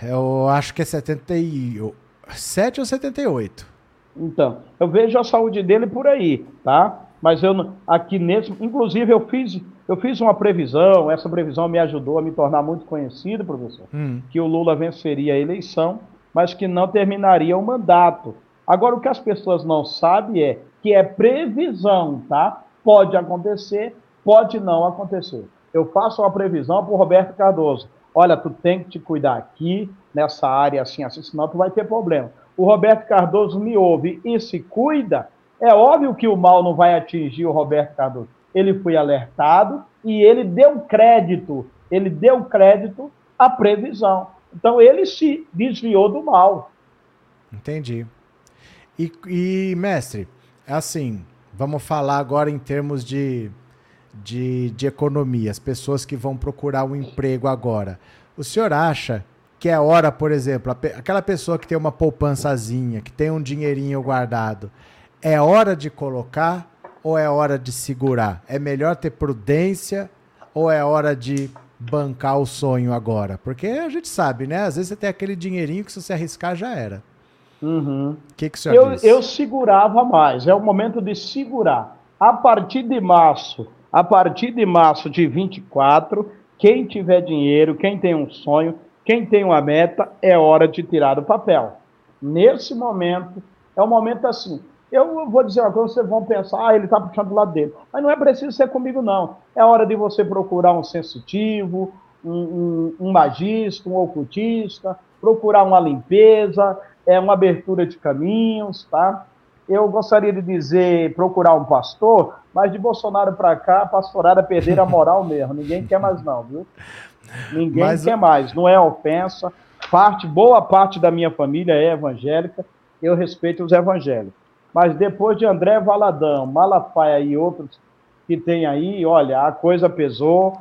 Eu acho que é 77 ou 78. Então, eu vejo a saúde dele por aí, tá? Mas eu aqui nesse, inclusive eu fiz eu fiz uma previsão, essa previsão me ajudou a me tornar muito conhecido, professor, hum. que o Lula venceria a eleição, mas que não terminaria o mandato. Agora, o que as pessoas não sabem é que é previsão, tá? Pode acontecer, pode não acontecer. Eu faço uma previsão para o Roberto Cardoso. Olha, tu tem que te cuidar aqui, nessa área assim, assim, senão tu vai ter problema. O Roberto Cardoso me ouve e se cuida, é óbvio que o mal não vai atingir o Roberto Cardoso. Ele foi alertado e ele deu crédito, ele deu crédito à previsão. Então ele se desviou do mal. Entendi. E, e mestre, assim, vamos falar agora em termos de, de, de economia, as pessoas que vão procurar um emprego agora. O senhor acha que é hora, por exemplo, aquela pessoa que tem uma poupançazinha, que tem um dinheirinho guardado, é hora de colocar ou é hora de segurar? É melhor ter prudência ou é hora de bancar o sonho agora? Porque a gente sabe, né? Às vezes você tem aquele dinheirinho que se você arriscar já era. O uhum. que, que o senhor eu? Eu segurava mais, é o momento de segurar. A partir de março, a partir de março de 24, quem tiver dinheiro, quem tem um sonho, quem tem uma meta, é hora de tirar do papel. Nesse momento, é um momento assim. Eu vou dizer uma coisa, vocês vão pensar, ah, ele está puxando do lado dele. Mas não é preciso ser comigo, não. É hora de você procurar um sensitivo, um, um, um magista, um ocultista, procurar uma limpeza, é uma abertura de caminhos, tá? Eu gostaria de dizer procurar um pastor, mas de Bolsonaro para cá, a pastorada perder a moral mesmo. Ninguém quer mais não, viu? Ninguém mas... quer mais. Não é ofensa. Parte, boa parte da minha família é evangélica. Eu respeito os evangélicos. Mas depois de André Valadão, Malafaia e outros que tem aí, olha, a coisa pesou.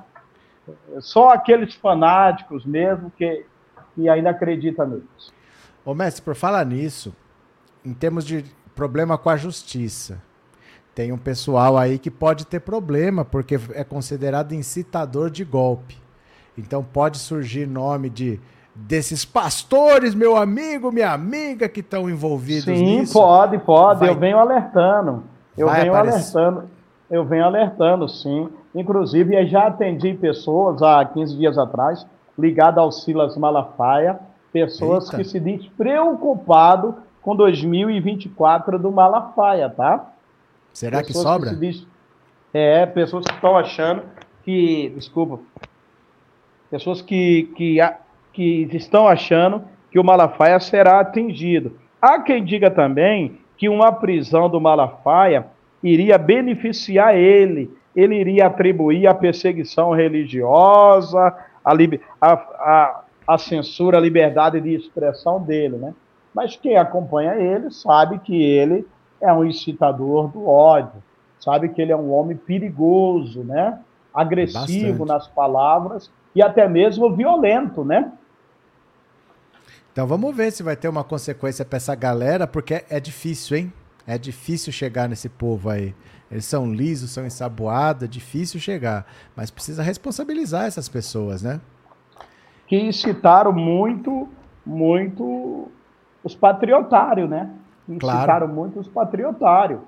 Só aqueles fanáticos mesmo que, que ainda acreditam nisso. Ô, mestre, por falar nisso, em termos de problema com a justiça, tem um pessoal aí que pode ter problema, porque é considerado incitador de golpe. Então pode surgir nome de desses pastores, meu amigo, minha amiga, que estão envolvidos Sim, nisso? Sim, pode, pode. Vai... Eu venho alertando. Eu Vai venho aparecer... alertando. Eu venho alertando, sim. Inclusive, eu já atendi pessoas há 15 dias atrás, ligadas ao Silas Malafaia, pessoas Eita. que se diz preocupado com 2024 do Malafaia, tá? Será pessoas que sobra? Que diz, é, pessoas que estão achando que, desculpa, pessoas que, que, que estão achando que o Malafaia será atingido. Há quem diga também que uma prisão do Malafaia iria beneficiar ele, ele iria atribuir a perseguição religiosa, a, a, a, a censura, a liberdade de expressão dele, né? Mas quem acompanha ele sabe que ele é um incitador do ódio, sabe que ele é um homem perigoso, né? Agressivo Bastante. nas palavras e até mesmo violento, né? Então vamos ver se vai ter uma consequência para essa galera, porque é difícil, hein? É difícil chegar nesse povo aí. Eles são lisos, são ensaboados, é difícil chegar. Mas precisa responsabilizar essas pessoas, né? Que incitaram muito, muito os patriotários, né? Incitaram claro. muito os patriotários.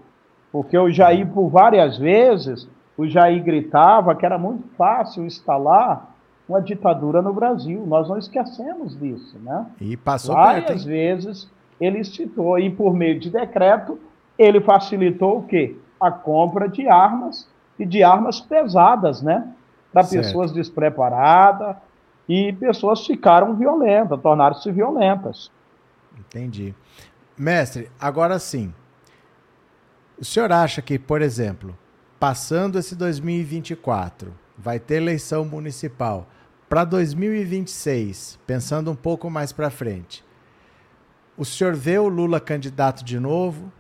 Porque o Jair, por várias vezes, o Jair gritava que era muito fácil instalar uma ditadura no Brasil. Nós não esquecemos disso, né? E passou Várias perto, vezes ele citou, e por meio de decreto, ele facilitou o quê? A compra de armas e de armas pesadas, né? Para pessoas despreparadas e pessoas ficaram violentas, tornaram-se violentas. Entendi. Mestre, agora sim. O senhor acha que, por exemplo, passando esse 2024, vai ter eleição municipal? Para 2026, pensando um pouco mais para frente, o senhor vê o Lula candidato de novo?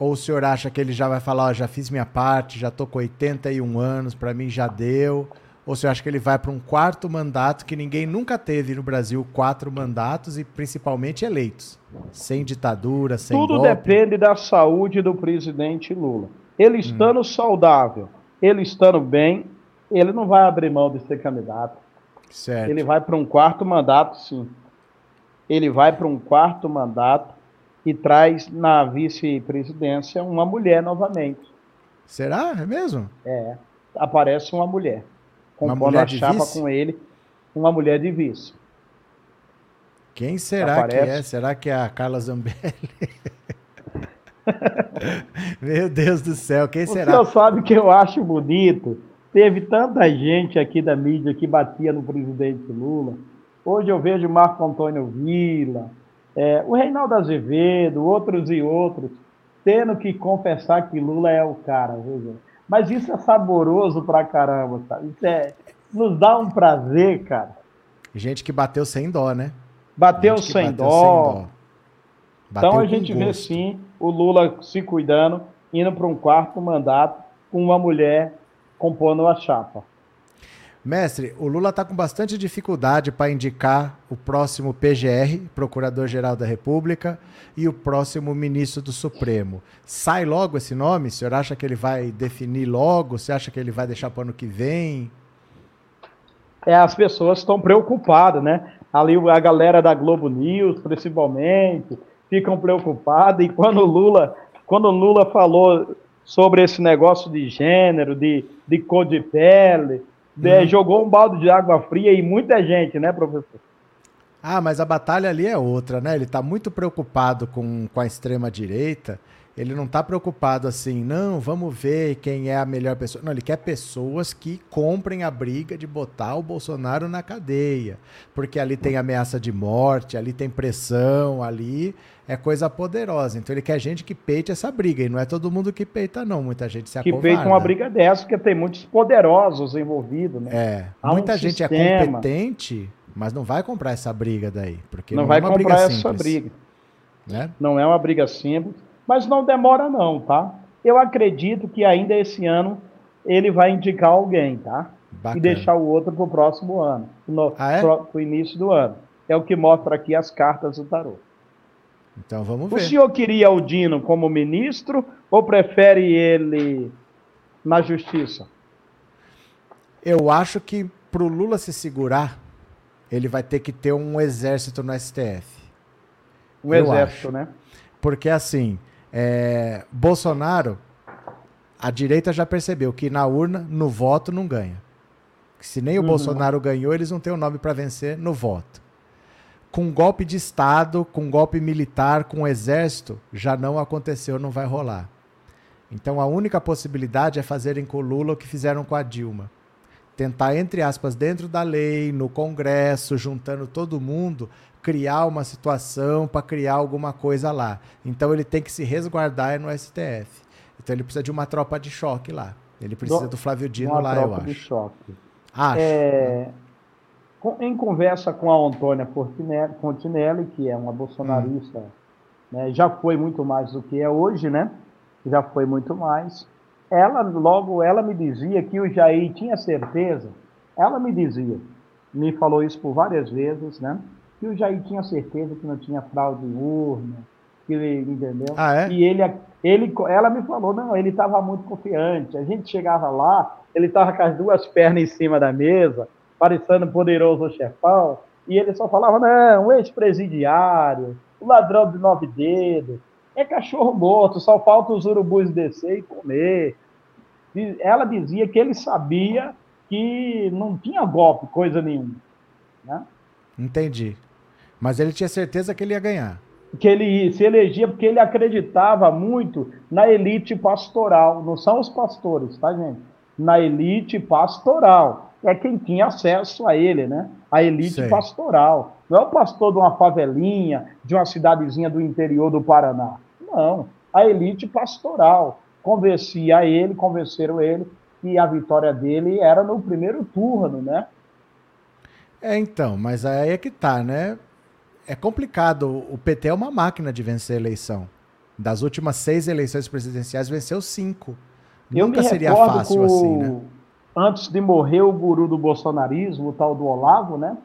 Ou o senhor acha que ele já vai falar, oh, já fiz minha parte, já tô com 81 anos, para mim já deu? Ou o senhor acha que ele vai para um quarto mandato que ninguém nunca teve no Brasil, quatro mandatos e principalmente eleitos, sem ditadura, sem Tudo golpe? depende da saúde do presidente Lula. Ele estando hum. saudável, ele estando bem, ele não vai abrir mão de ser candidato. Certo. Ele vai para um quarto mandato, sim. Ele vai para um quarto mandato e traz na vice-presidência uma mulher novamente. Será? É mesmo? É. Aparece uma mulher. Compondo uma mulher a chapa vice? com ele, uma mulher de vice. Quem será Aparece... que é? Será que é a Carla Zambelli? Meu Deus do céu, quem o será? O senhor sabe que eu acho bonito. Teve tanta gente aqui da mídia que batia no presidente Lula. Hoje eu vejo Marco Antônio Vila, é, o Reinaldo Azevedo, outros e outros, tendo que confessar que Lula é o cara. Viu? Mas isso é saboroso pra caramba, sabe? Isso é, nos dá um prazer, cara. Gente que bateu sem dó, né? Bateu, sem, bateu dó. sem dó. Bateu então a gente gosto. vê sim o Lula se cuidando, indo para um quarto mandato com uma mulher compondo a chapa. Mestre, o Lula está com bastante dificuldade para indicar o próximo PGR, Procurador-Geral da República, e o próximo ministro do Supremo. Sai logo esse nome? O senhor acha que ele vai definir logo? Você acha que ele vai deixar para o ano que vem? É, as pessoas estão preocupadas, né? Ali a galera da Globo News, principalmente, ficam preocupadas. E quando o Lula, quando o Lula falou sobre esse negócio de gênero, de, de cor de pele, hum. jogou um balde de água fria e muita gente, né, professor? Ah, mas a batalha ali é outra, né? Ele está muito preocupado com, com a extrema-direita. Ele não está preocupado assim, não, vamos ver quem é a melhor pessoa. Não, ele quer pessoas que comprem a briga de botar o Bolsonaro na cadeia. Porque ali tem ameaça de morte, ali tem pressão, ali é coisa poderosa. Então ele quer gente que peite essa briga. E não é todo mundo que peita, não. Muita gente se acovarda. Que peita uma briga dessa, porque tem muitos poderosos envolvidos, né? É. Há muita um gente é sistema. é competente, mas não vai comprar essa briga daí. Porque não, não vai é comprar essa simples, briga. Né? Não é uma briga simples, mas não demora, não, tá? Eu acredito que ainda esse ano ele vai indicar alguém, tá? Bacana. E deixar o outro para o próximo ano, no ah, é? pro, início do ano. É o que mostra aqui as cartas do tarô. Então vamos ver. O senhor queria o Dino como ministro ou prefere ele na justiça? Eu acho que para o Lula se segurar, ele vai ter que ter um exército no STF. Um Eu exército, acho. né? Porque assim, é, Bolsonaro, a direita já percebeu que na urna, no voto, não ganha. Se nem o uhum. Bolsonaro ganhou, eles não têm o nome para vencer no voto com golpe de Estado, com golpe militar, com exército, já não aconteceu, não vai rolar. Então a única possibilidade é fazerem com o Lula o que fizeram com a Dilma. Tentar, entre aspas, dentro da lei, no Congresso, juntando todo mundo, criar uma situação para criar alguma coisa lá. Então ele tem que se resguardar no STF. Então ele precisa de uma tropa de choque lá. Ele precisa do, do Flávio Dino lá, eu acho. De choque. Acho. É, em conversa com a Antônia Fontinelli, que é uma bolsonarista, hum. né, já foi muito mais do que é hoje, né? Já foi muito mais. Ela logo ela me dizia que o Jair tinha certeza. Ela me dizia, me falou isso por várias vezes, né? Que o Jair tinha certeza que não tinha fraude em urna, que ele, entendeu? Ah, é? E ele, ele, ela me falou, não, ele estava muito confiante. A gente chegava lá, ele estava com as duas pernas em cima da mesa, parecendo poderoso chefão, e ele só falava, não, ex-presidiário, o ladrão de nove dedos, é cachorro morto, só falta os urubus descer e comer. E ela dizia que ele sabia que não tinha golpe, coisa nenhuma. Né? Entendi. Mas ele tinha certeza que ele ia ganhar. Que ele se elegia porque ele acreditava muito na elite pastoral. Não são os pastores, tá, gente? Na elite pastoral é quem tinha acesso a ele, né? A elite Sei. pastoral. Não é o pastor de uma favelinha, de uma cidadezinha do interior do Paraná. Não. A elite pastoral. Convencia ele, convenceram ele que a vitória dele era no primeiro turno, né? É, então, mas aí é que tá, né? É complicado. O PT é uma máquina de vencer a eleição. Das últimas seis eleições presidenciais, venceu cinco. Eu Nunca seria fácil assim, né? Antes de morrer o guru do bolsonarismo, o tal do Olavo, né?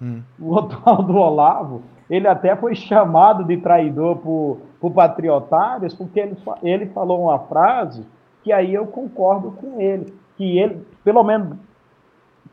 Hum. O tal do Olavo, ele até foi chamado de traidor por, por patriotários, porque ele, ele falou uma frase que aí eu concordo com ele, que ele, pelo menos,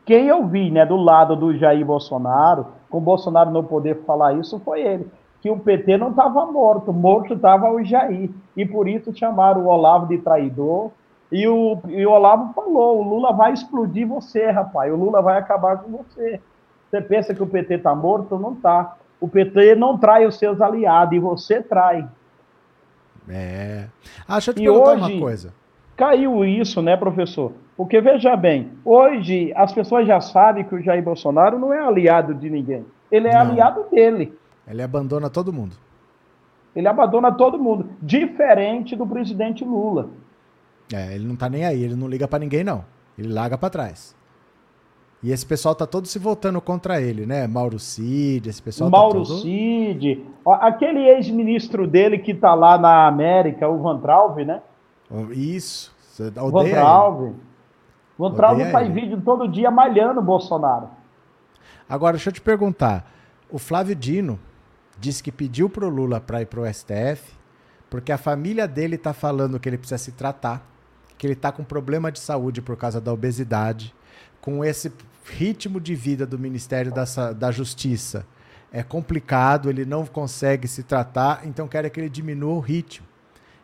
quem eu vi, né, do lado do Jair Bolsonaro, com o Bolsonaro não poder falar isso, foi ele, que o PT não estava morto, morto estava o Jair, e por isso chamaram o Olavo de traidor, e o, e o Olavo falou: o Lula vai explodir você, rapaz. O Lula vai acabar com você. Você pensa que o PT está morto? Não está. O PT não trai os seus aliados e você trai. É. Ah, deixa eu te e perguntar hoje, uma coisa. Caiu isso, né, professor? Porque veja bem, hoje as pessoas já sabem que o Jair Bolsonaro não é aliado de ninguém. Ele é não. aliado dele. Ele abandona todo mundo. Ele abandona todo mundo, diferente do presidente Lula. É, ele não tá nem aí, ele não liga para ninguém não. Ele larga para trás. E esse pessoal tá todo se voltando contra ele, né? Mauro Cid, esse pessoal tá Mauro tá todo... Cid, aquele ex-ministro dele que tá lá na América, o Van Trauve, né? Isso. Van Trauve. Van Trauve faz ele. vídeo todo dia malhando o Bolsonaro. Agora, deixa eu te perguntar. O Flávio Dino disse que pediu pro Lula para ir pro STF porque a família dele tá falando que ele precisa se tratar, que ele tá com problema de saúde por causa da obesidade, com esse ritmo de vida do Ministério da, da Justiça é complicado, ele não consegue se tratar, então quer que ele diminua o ritmo.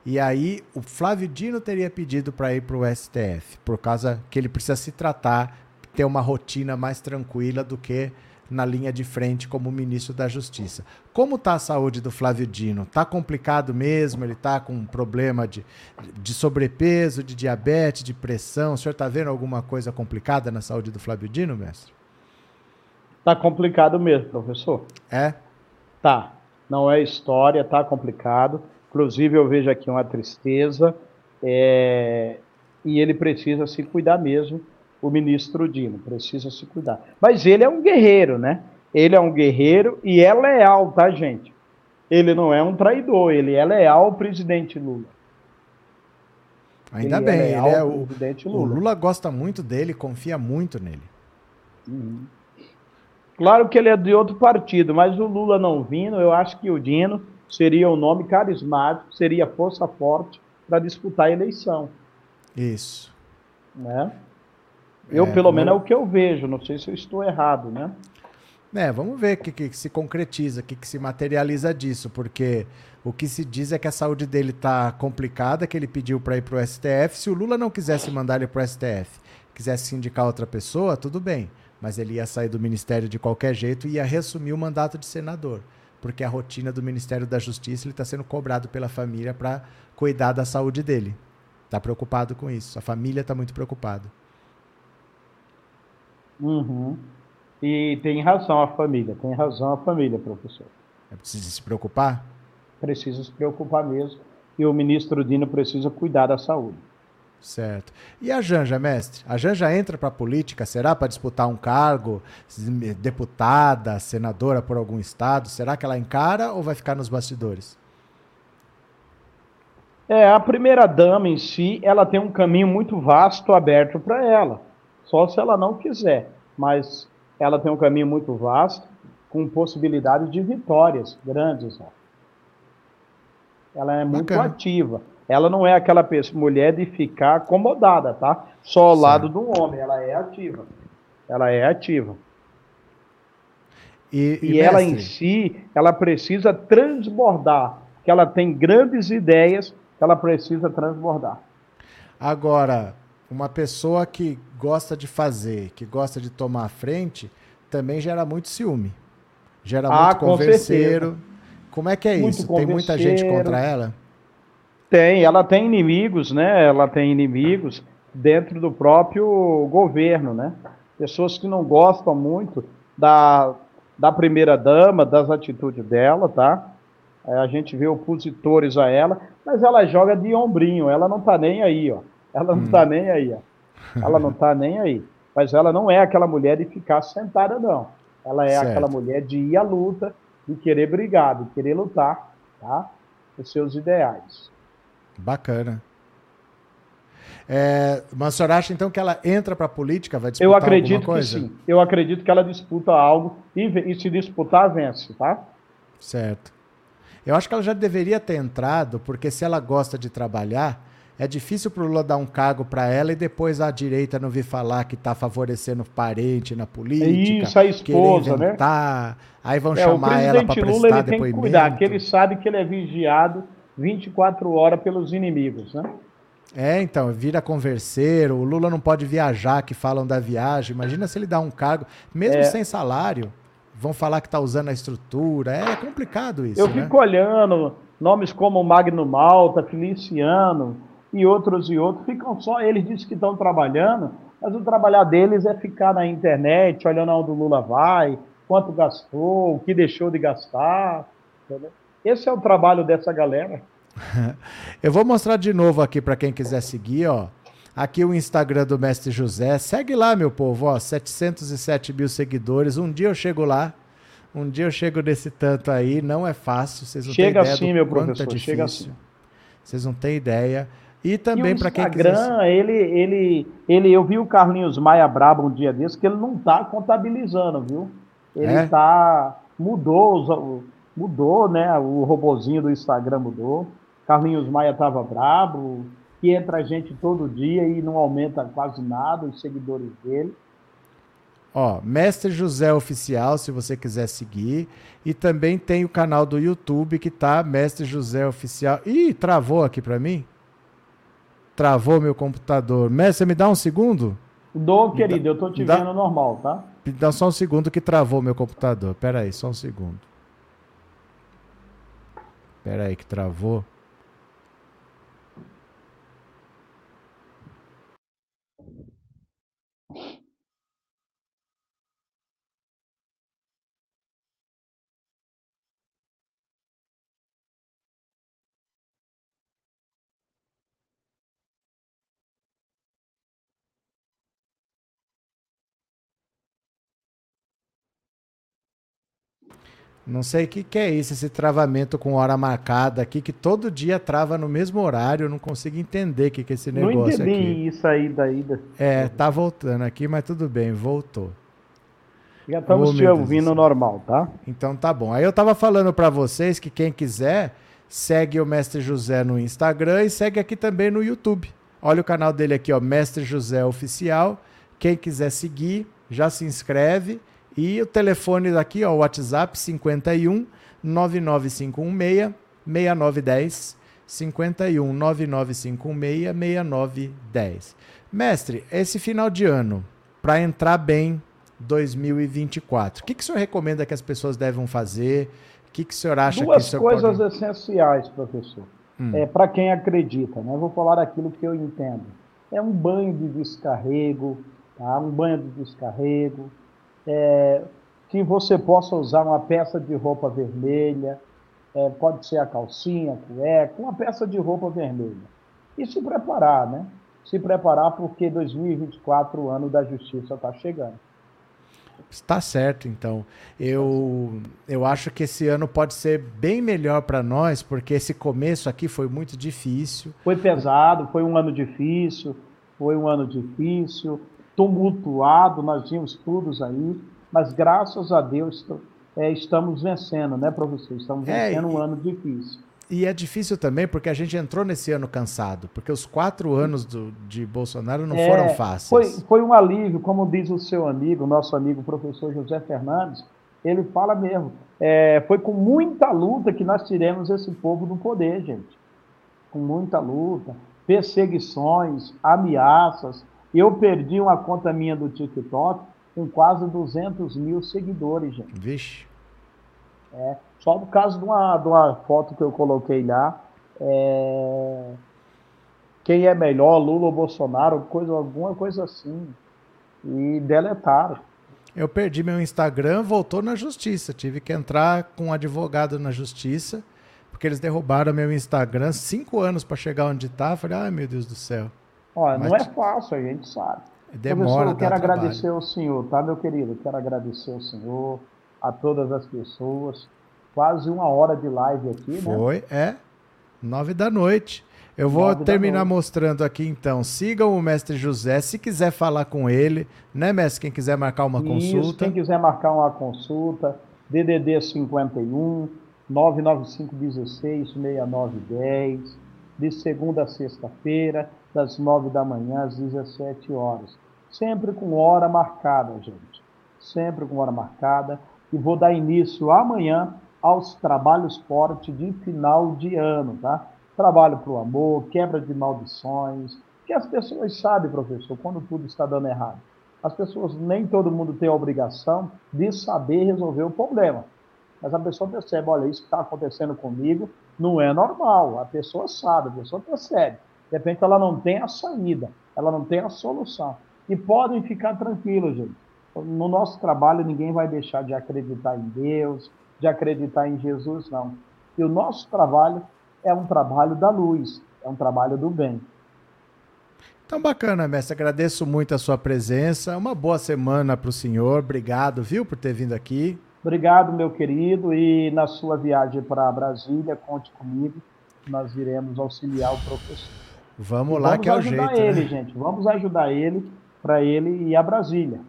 E aí o Flávio Dino teria pedido para ir para o STF, por causa que ele precisa se tratar, ter uma rotina mais tranquila do que na linha de frente como ministro da Justiça. Como está a saúde do Flávio Dino? Está complicado mesmo? Ele está com um problema de, de sobrepeso, de diabetes, de pressão? O senhor está vendo alguma coisa complicada na saúde do Flávio Dino, mestre? Está complicado mesmo, professor. É? Tá. Não é história, está complicado. Inclusive, eu vejo aqui uma tristeza. É... E ele precisa se cuidar mesmo o ministro Dino, precisa se cuidar. Mas ele é um guerreiro, né? Ele é um guerreiro e é leal, tá, gente? Ele não é um traidor, ele é leal ao presidente Lula. Ainda ele é bem, é ele é o, presidente Lula. o Lula gosta muito dele, confia muito nele. Uhum. Claro que ele é de outro partido, mas o Lula não vindo, eu acho que o Dino seria um nome carismático, seria força forte para disputar a eleição. Isso. Né? Eu, é, pelo menos, é o que eu vejo. Não sei se eu estou errado, né? É, vamos ver o que, que, se concretiza, o que, que se materializa disso, porque o que se diz é que a saúde dele está complicada, que ele pediu para ir para o STF. Se o Lula não quisesse mandar ele para o STF, quisesse indicar outra pessoa, tudo bem, mas ele ia sair do ministério de qualquer jeito e ia reassumir o mandato de senador, porque a rotina do Ministério da Justiça ele está sendo cobrado pela família para cuidar da saúde dele. Está preocupado com isso, a família está muito preocupada. Uhum. E tem razão a família, tem razão a família, professor. É preciso se preocupar? Precisa se preocupar mesmo. E o ministro Dino precisa cuidar da saúde. Certo. E a Janja, mestre? A Janja entra para a política, será para disputar um cargo, deputada, senadora por algum estado? Será que ela encara ou vai ficar nos bastidores? É, a primeira dama em si, ela tem um caminho muito vasto aberto para ela. Só se ela não quiser. Mas ela tem um caminho muito vasto, com possibilidade de vitórias grandes. Ela é muito Bacana. ativa. Ela não é aquela pessoa, mulher de ficar acomodada, tá? Só ao Sim. lado do homem. Ela é ativa. Ela é ativa. E, e, e ela em si, ela precisa transbordar. Que ela tem grandes ideias que ela precisa transbordar. Agora, uma pessoa que gosta de fazer, que gosta de tomar a frente, também gera muito ciúme. Gera ah, muito converseiro. Como é que é muito isso? Tem muita gente contra ela? Tem, ela tem inimigos, né? Ela tem inimigos dentro do próprio governo, né? Pessoas que não gostam muito da, da primeira dama, das atitudes dela, tá? É, a gente vê opositores a ela, mas ela joga de ombrinho, ela não tá nem aí, ó. Ela não está hum. nem aí, ó. Ela não está nem aí. Mas ela não é aquela mulher de ficar sentada, não. Ela é certo. aquela mulher de ir à luta, de querer brigar, de querer lutar, tá? Os seus ideais. Bacana. É, mas o senhor acha então que ela entra para a política, vai disputar Eu acredito que sim. Eu acredito que ela disputa algo e, e se disputar, vence, tá? Certo. Eu acho que ela já deveria ter entrado, porque se ela gosta de trabalhar, é difícil para o Lula dar um cargo para ela e depois a direita não vir falar que está favorecendo o parente na política. Isso, a esposa, né? Aí vão é, chamar ela para prestar Lula, ele depoimento. Tem que cuidar, que ele sabe que ele é vigiado 24 horas pelos inimigos, né? É, então, vira converseiro, o Lula não pode viajar, que falam da viagem. Imagina se ele dá um cargo, mesmo é. sem salário, vão falar que está usando a estrutura. É complicado isso. Eu né? fico olhando nomes como Magno Malta, Feliciano e outros e outros, ficam só, eles dizem que estão trabalhando, mas o trabalhar deles é ficar na internet, olhando onde o Lula vai, quanto gastou, o que deixou de gastar. Entendeu? Esse é o trabalho dessa galera. Eu vou mostrar de novo aqui para quem quiser seguir, ó. Aqui o Instagram do Mestre José. Segue lá, meu povo, ó. 707 mil seguidores. Um dia eu chego lá. Um dia eu chego nesse tanto aí. Não é fácil. Vocês não chega têm ideia assim, meu professor. É chega assim. Vocês não têm ideia. E também para quem quiser. Instagram, ele, ele, ele, eu vi o Carlinhos Maia Brabo um dia desse que ele não tá contabilizando, viu? Ele é? tá mudou, mudou, né? O robozinho do Instagram mudou. Carlinhos Maia tava brabo, que entra gente todo dia e não aumenta quase nada os seguidores dele. Ó, Mestre José Oficial, se você quiser seguir. E também tem o canal do YouTube que tá Mestre José Oficial. Ih, travou aqui para mim? Travou meu computador. Mestre, me dá um segundo? Dou, querido, dá, eu tô te dá, vendo normal, tá? Dá só um segundo que travou meu computador. Pera aí, só um segundo. Pera aí que travou. Não sei o que, que é isso, esse travamento com hora marcada aqui, que todo dia trava no mesmo horário, eu não consigo entender o que, que é esse negócio aqui. Não entendi aqui. isso aí daí. É, tá voltando aqui, mas tudo bem, voltou. Já estamos oh, te ouvindo normal, tá? Então tá bom. Aí eu tava falando para vocês que quem quiser, segue o Mestre José no Instagram e segue aqui também no YouTube. Olha o canal dele aqui, ó, Mestre José Oficial. Quem quiser seguir, já se inscreve e o telefone daqui, ó, o WhatsApp 51 99516 6910 51 99516 6910. Mestre, esse final de ano, para entrar bem 2024, o que, que o senhor recomenda que as pessoas devem fazer? O que, que o senhor acha Duas que o coisas pode... essenciais, professor. Hum. É, para quem acredita, né? vou falar aquilo que eu entendo. É um banho de descarrego, tá? um banho de descarrego, é, que você possa usar uma peça de roupa vermelha, é, pode ser a calcinha, a cueca, uma peça de roupa vermelha. E se preparar, né? Se preparar porque 2024, o ano da justiça, está chegando. Está certo, então. Eu, eu acho que esse ano pode ser bem melhor para nós, porque esse começo aqui foi muito difícil. Foi pesado, foi um ano difícil, foi um ano difícil tumultuado, nós tínhamos estudos aí, mas graças a Deus é, estamos vencendo, né, professor? Estamos é, vencendo é, um ano difícil. E é difícil também porque a gente entrou nesse ano cansado, porque os quatro anos do, de Bolsonaro não é, foram fáceis. Foi, foi um alívio, como diz o seu amigo, nosso amigo professor José Fernandes, ele fala mesmo, é, foi com muita luta que nós tiramos esse povo do poder, gente. Com muita luta, perseguições, ameaças, eu perdi uma conta minha do TikTok com quase 200 mil seguidores, gente. Vixe. É, só por causa de uma, de uma foto que eu coloquei lá. É... Quem é melhor, Lula ou Bolsonaro, coisa, alguma coisa assim. E deletaram. Eu perdi meu Instagram, voltou na justiça. Tive que entrar com um advogado na justiça, porque eles derrubaram meu Instagram cinco anos para chegar onde está. Falei, ai meu Deus do céu. Olha, Mas... não é fácil, a gente sabe. Demora, Professor, eu quero agradecer ao senhor, tá, meu querido? Eu quero agradecer ao senhor, a todas as pessoas. Quase uma hora de live aqui, né? Foi, é. Nove da noite. Eu vou Nove terminar mostrando aqui então. Sigam o mestre José, se quiser falar com ele, né, mestre? Quem quiser marcar uma Isso, consulta. Quem quiser marcar uma consulta, DDD 51 995 16 6910, de segunda a sexta-feira das 9 da manhã às 17 horas. Sempre com hora marcada, gente. Sempre com hora marcada. E vou dar início amanhã aos trabalhos fortes de final de ano, tá? Trabalho para o amor, quebra de maldições, que as pessoas sabem, professor, quando tudo está dando errado. As pessoas, nem todo mundo tem a obrigação de saber resolver o problema. Mas a pessoa percebe, olha, isso está acontecendo comigo, não é normal. A pessoa sabe, a pessoa percebe. De repente ela não tem a saída, ela não tem a solução. E podem ficar tranquilos, gente. No nosso trabalho, ninguém vai deixar de acreditar em Deus, de acreditar em Jesus, não. E o nosso trabalho é um trabalho da luz, é um trabalho do bem. Então, bacana, mestre. Agradeço muito a sua presença. Uma boa semana para o senhor. Obrigado, viu, por ter vindo aqui. Obrigado, meu querido. E na sua viagem para Brasília, conte comigo. Nós iremos auxiliar o professor. Vamos e lá, que é o jeito. Vamos ajudar ele, né? gente. Vamos ajudar ele para ele ir a Brasília.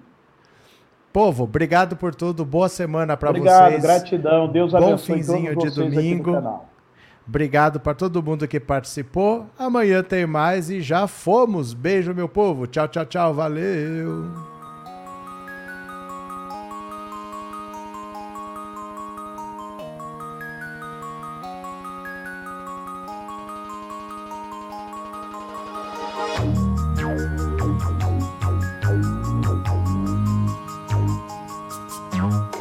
Povo, obrigado por tudo. Boa semana para vocês. Obrigado, gratidão. Deus Bom abençoe finzinho de domingo. Obrigado para todo mundo que participou. Amanhã tem mais e já fomos. Beijo, meu povo. Tchau, tchau, tchau. Valeu.